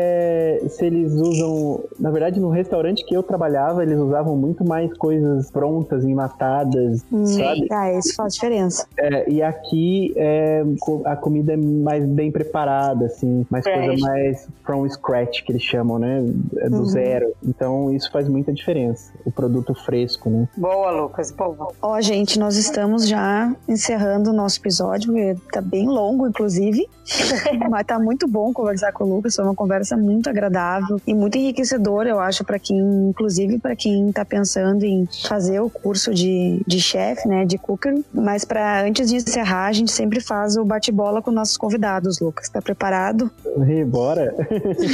se eles usam, na verdade no restaurante que eu trabalhava, eles usavam muito mais coisas prontas, enlatadas, sabe? Ah, isso faz diferença. É, e aqui é, a comida é mais bem preparada, assim, mais Fresh. coisa mais from scratch que eles chamam, né? É do Uhum. zero. Então isso faz muita diferença. O produto fresco, né? Boa, Lucas, boa. Ó, gente, nós estamos já encerrando o nosso episódio, porque tá bem longo, inclusive. *laughs* Mas tá muito bom conversar com o Lucas, foi uma conversa muito agradável e muito enriquecedora, eu acho, para quem, inclusive para quem tá pensando em fazer o curso de, de chefe, né, de cooker. Mas para antes de encerrar, a gente sempre faz o bate-bola com nossos convidados, Lucas. Tá preparado? E bora?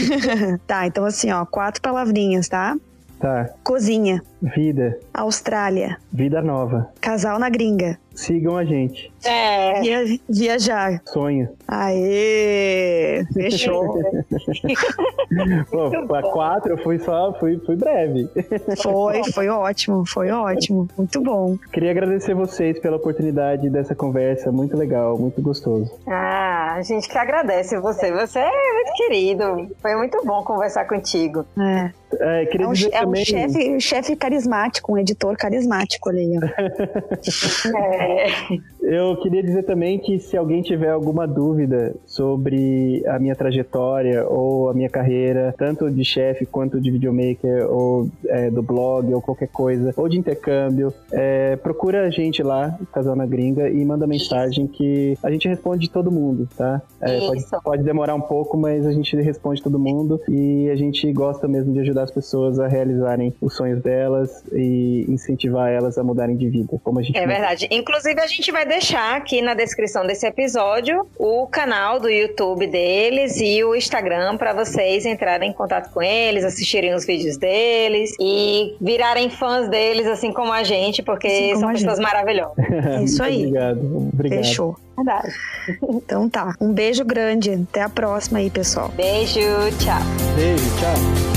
*laughs* tá, então assim, ó, quatro palavrinhas, tá? tá. Cozinha, Vida. Austrália, Vida nova. casal na gringa, Sigam a gente. É. via- viajar. Sonho. Aê! Fechou. *laughs* Pô, pra quatro eu fui só, fui, fui breve. Foi, foi ótimo, foi ótimo. Muito bom. Queria agradecer vocês pela oportunidade dessa conversa, muito legal, muito gostoso. Ah, a gente que agradece você. Você é muito querido. Foi muito bom conversar contigo. É, É, queria é um, dizer é um também, chefe, chefe carismático, um editor carismático, ó. *laughs* É. eu queria dizer também que se alguém tiver alguma dúvida sobre a minha trajetória ou a minha carreira, tanto de chefe quanto de videomaker, ou é, do blog, ou qualquer coisa, ou de intercâmbio, é, procura a gente lá, Casal na Gringa, e manda mensagem que a gente responde todo mundo, tá? É, pode, pode demorar um pouco, mas a gente responde todo mundo e a gente gosta mesmo de ajudar as pessoas a realizarem os sonhos delas e incentivar elas a mudarem de vida, como a gente É verdade. Inclusive, a gente vai deixar aqui na descrição desse episódio o canal do YouTube deles e o Instagram para vocês entrarem em contato com eles, assistirem os vídeos deles e virarem fãs deles, assim como a gente, porque Assim são pessoas maravilhosas. *laughs* É isso aí. Obrigado. Obrigado. Fechou. Verdade. Então tá. Um beijo grande. Até a próxima aí, pessoal. Beijo, tchau. Beijo, tchau.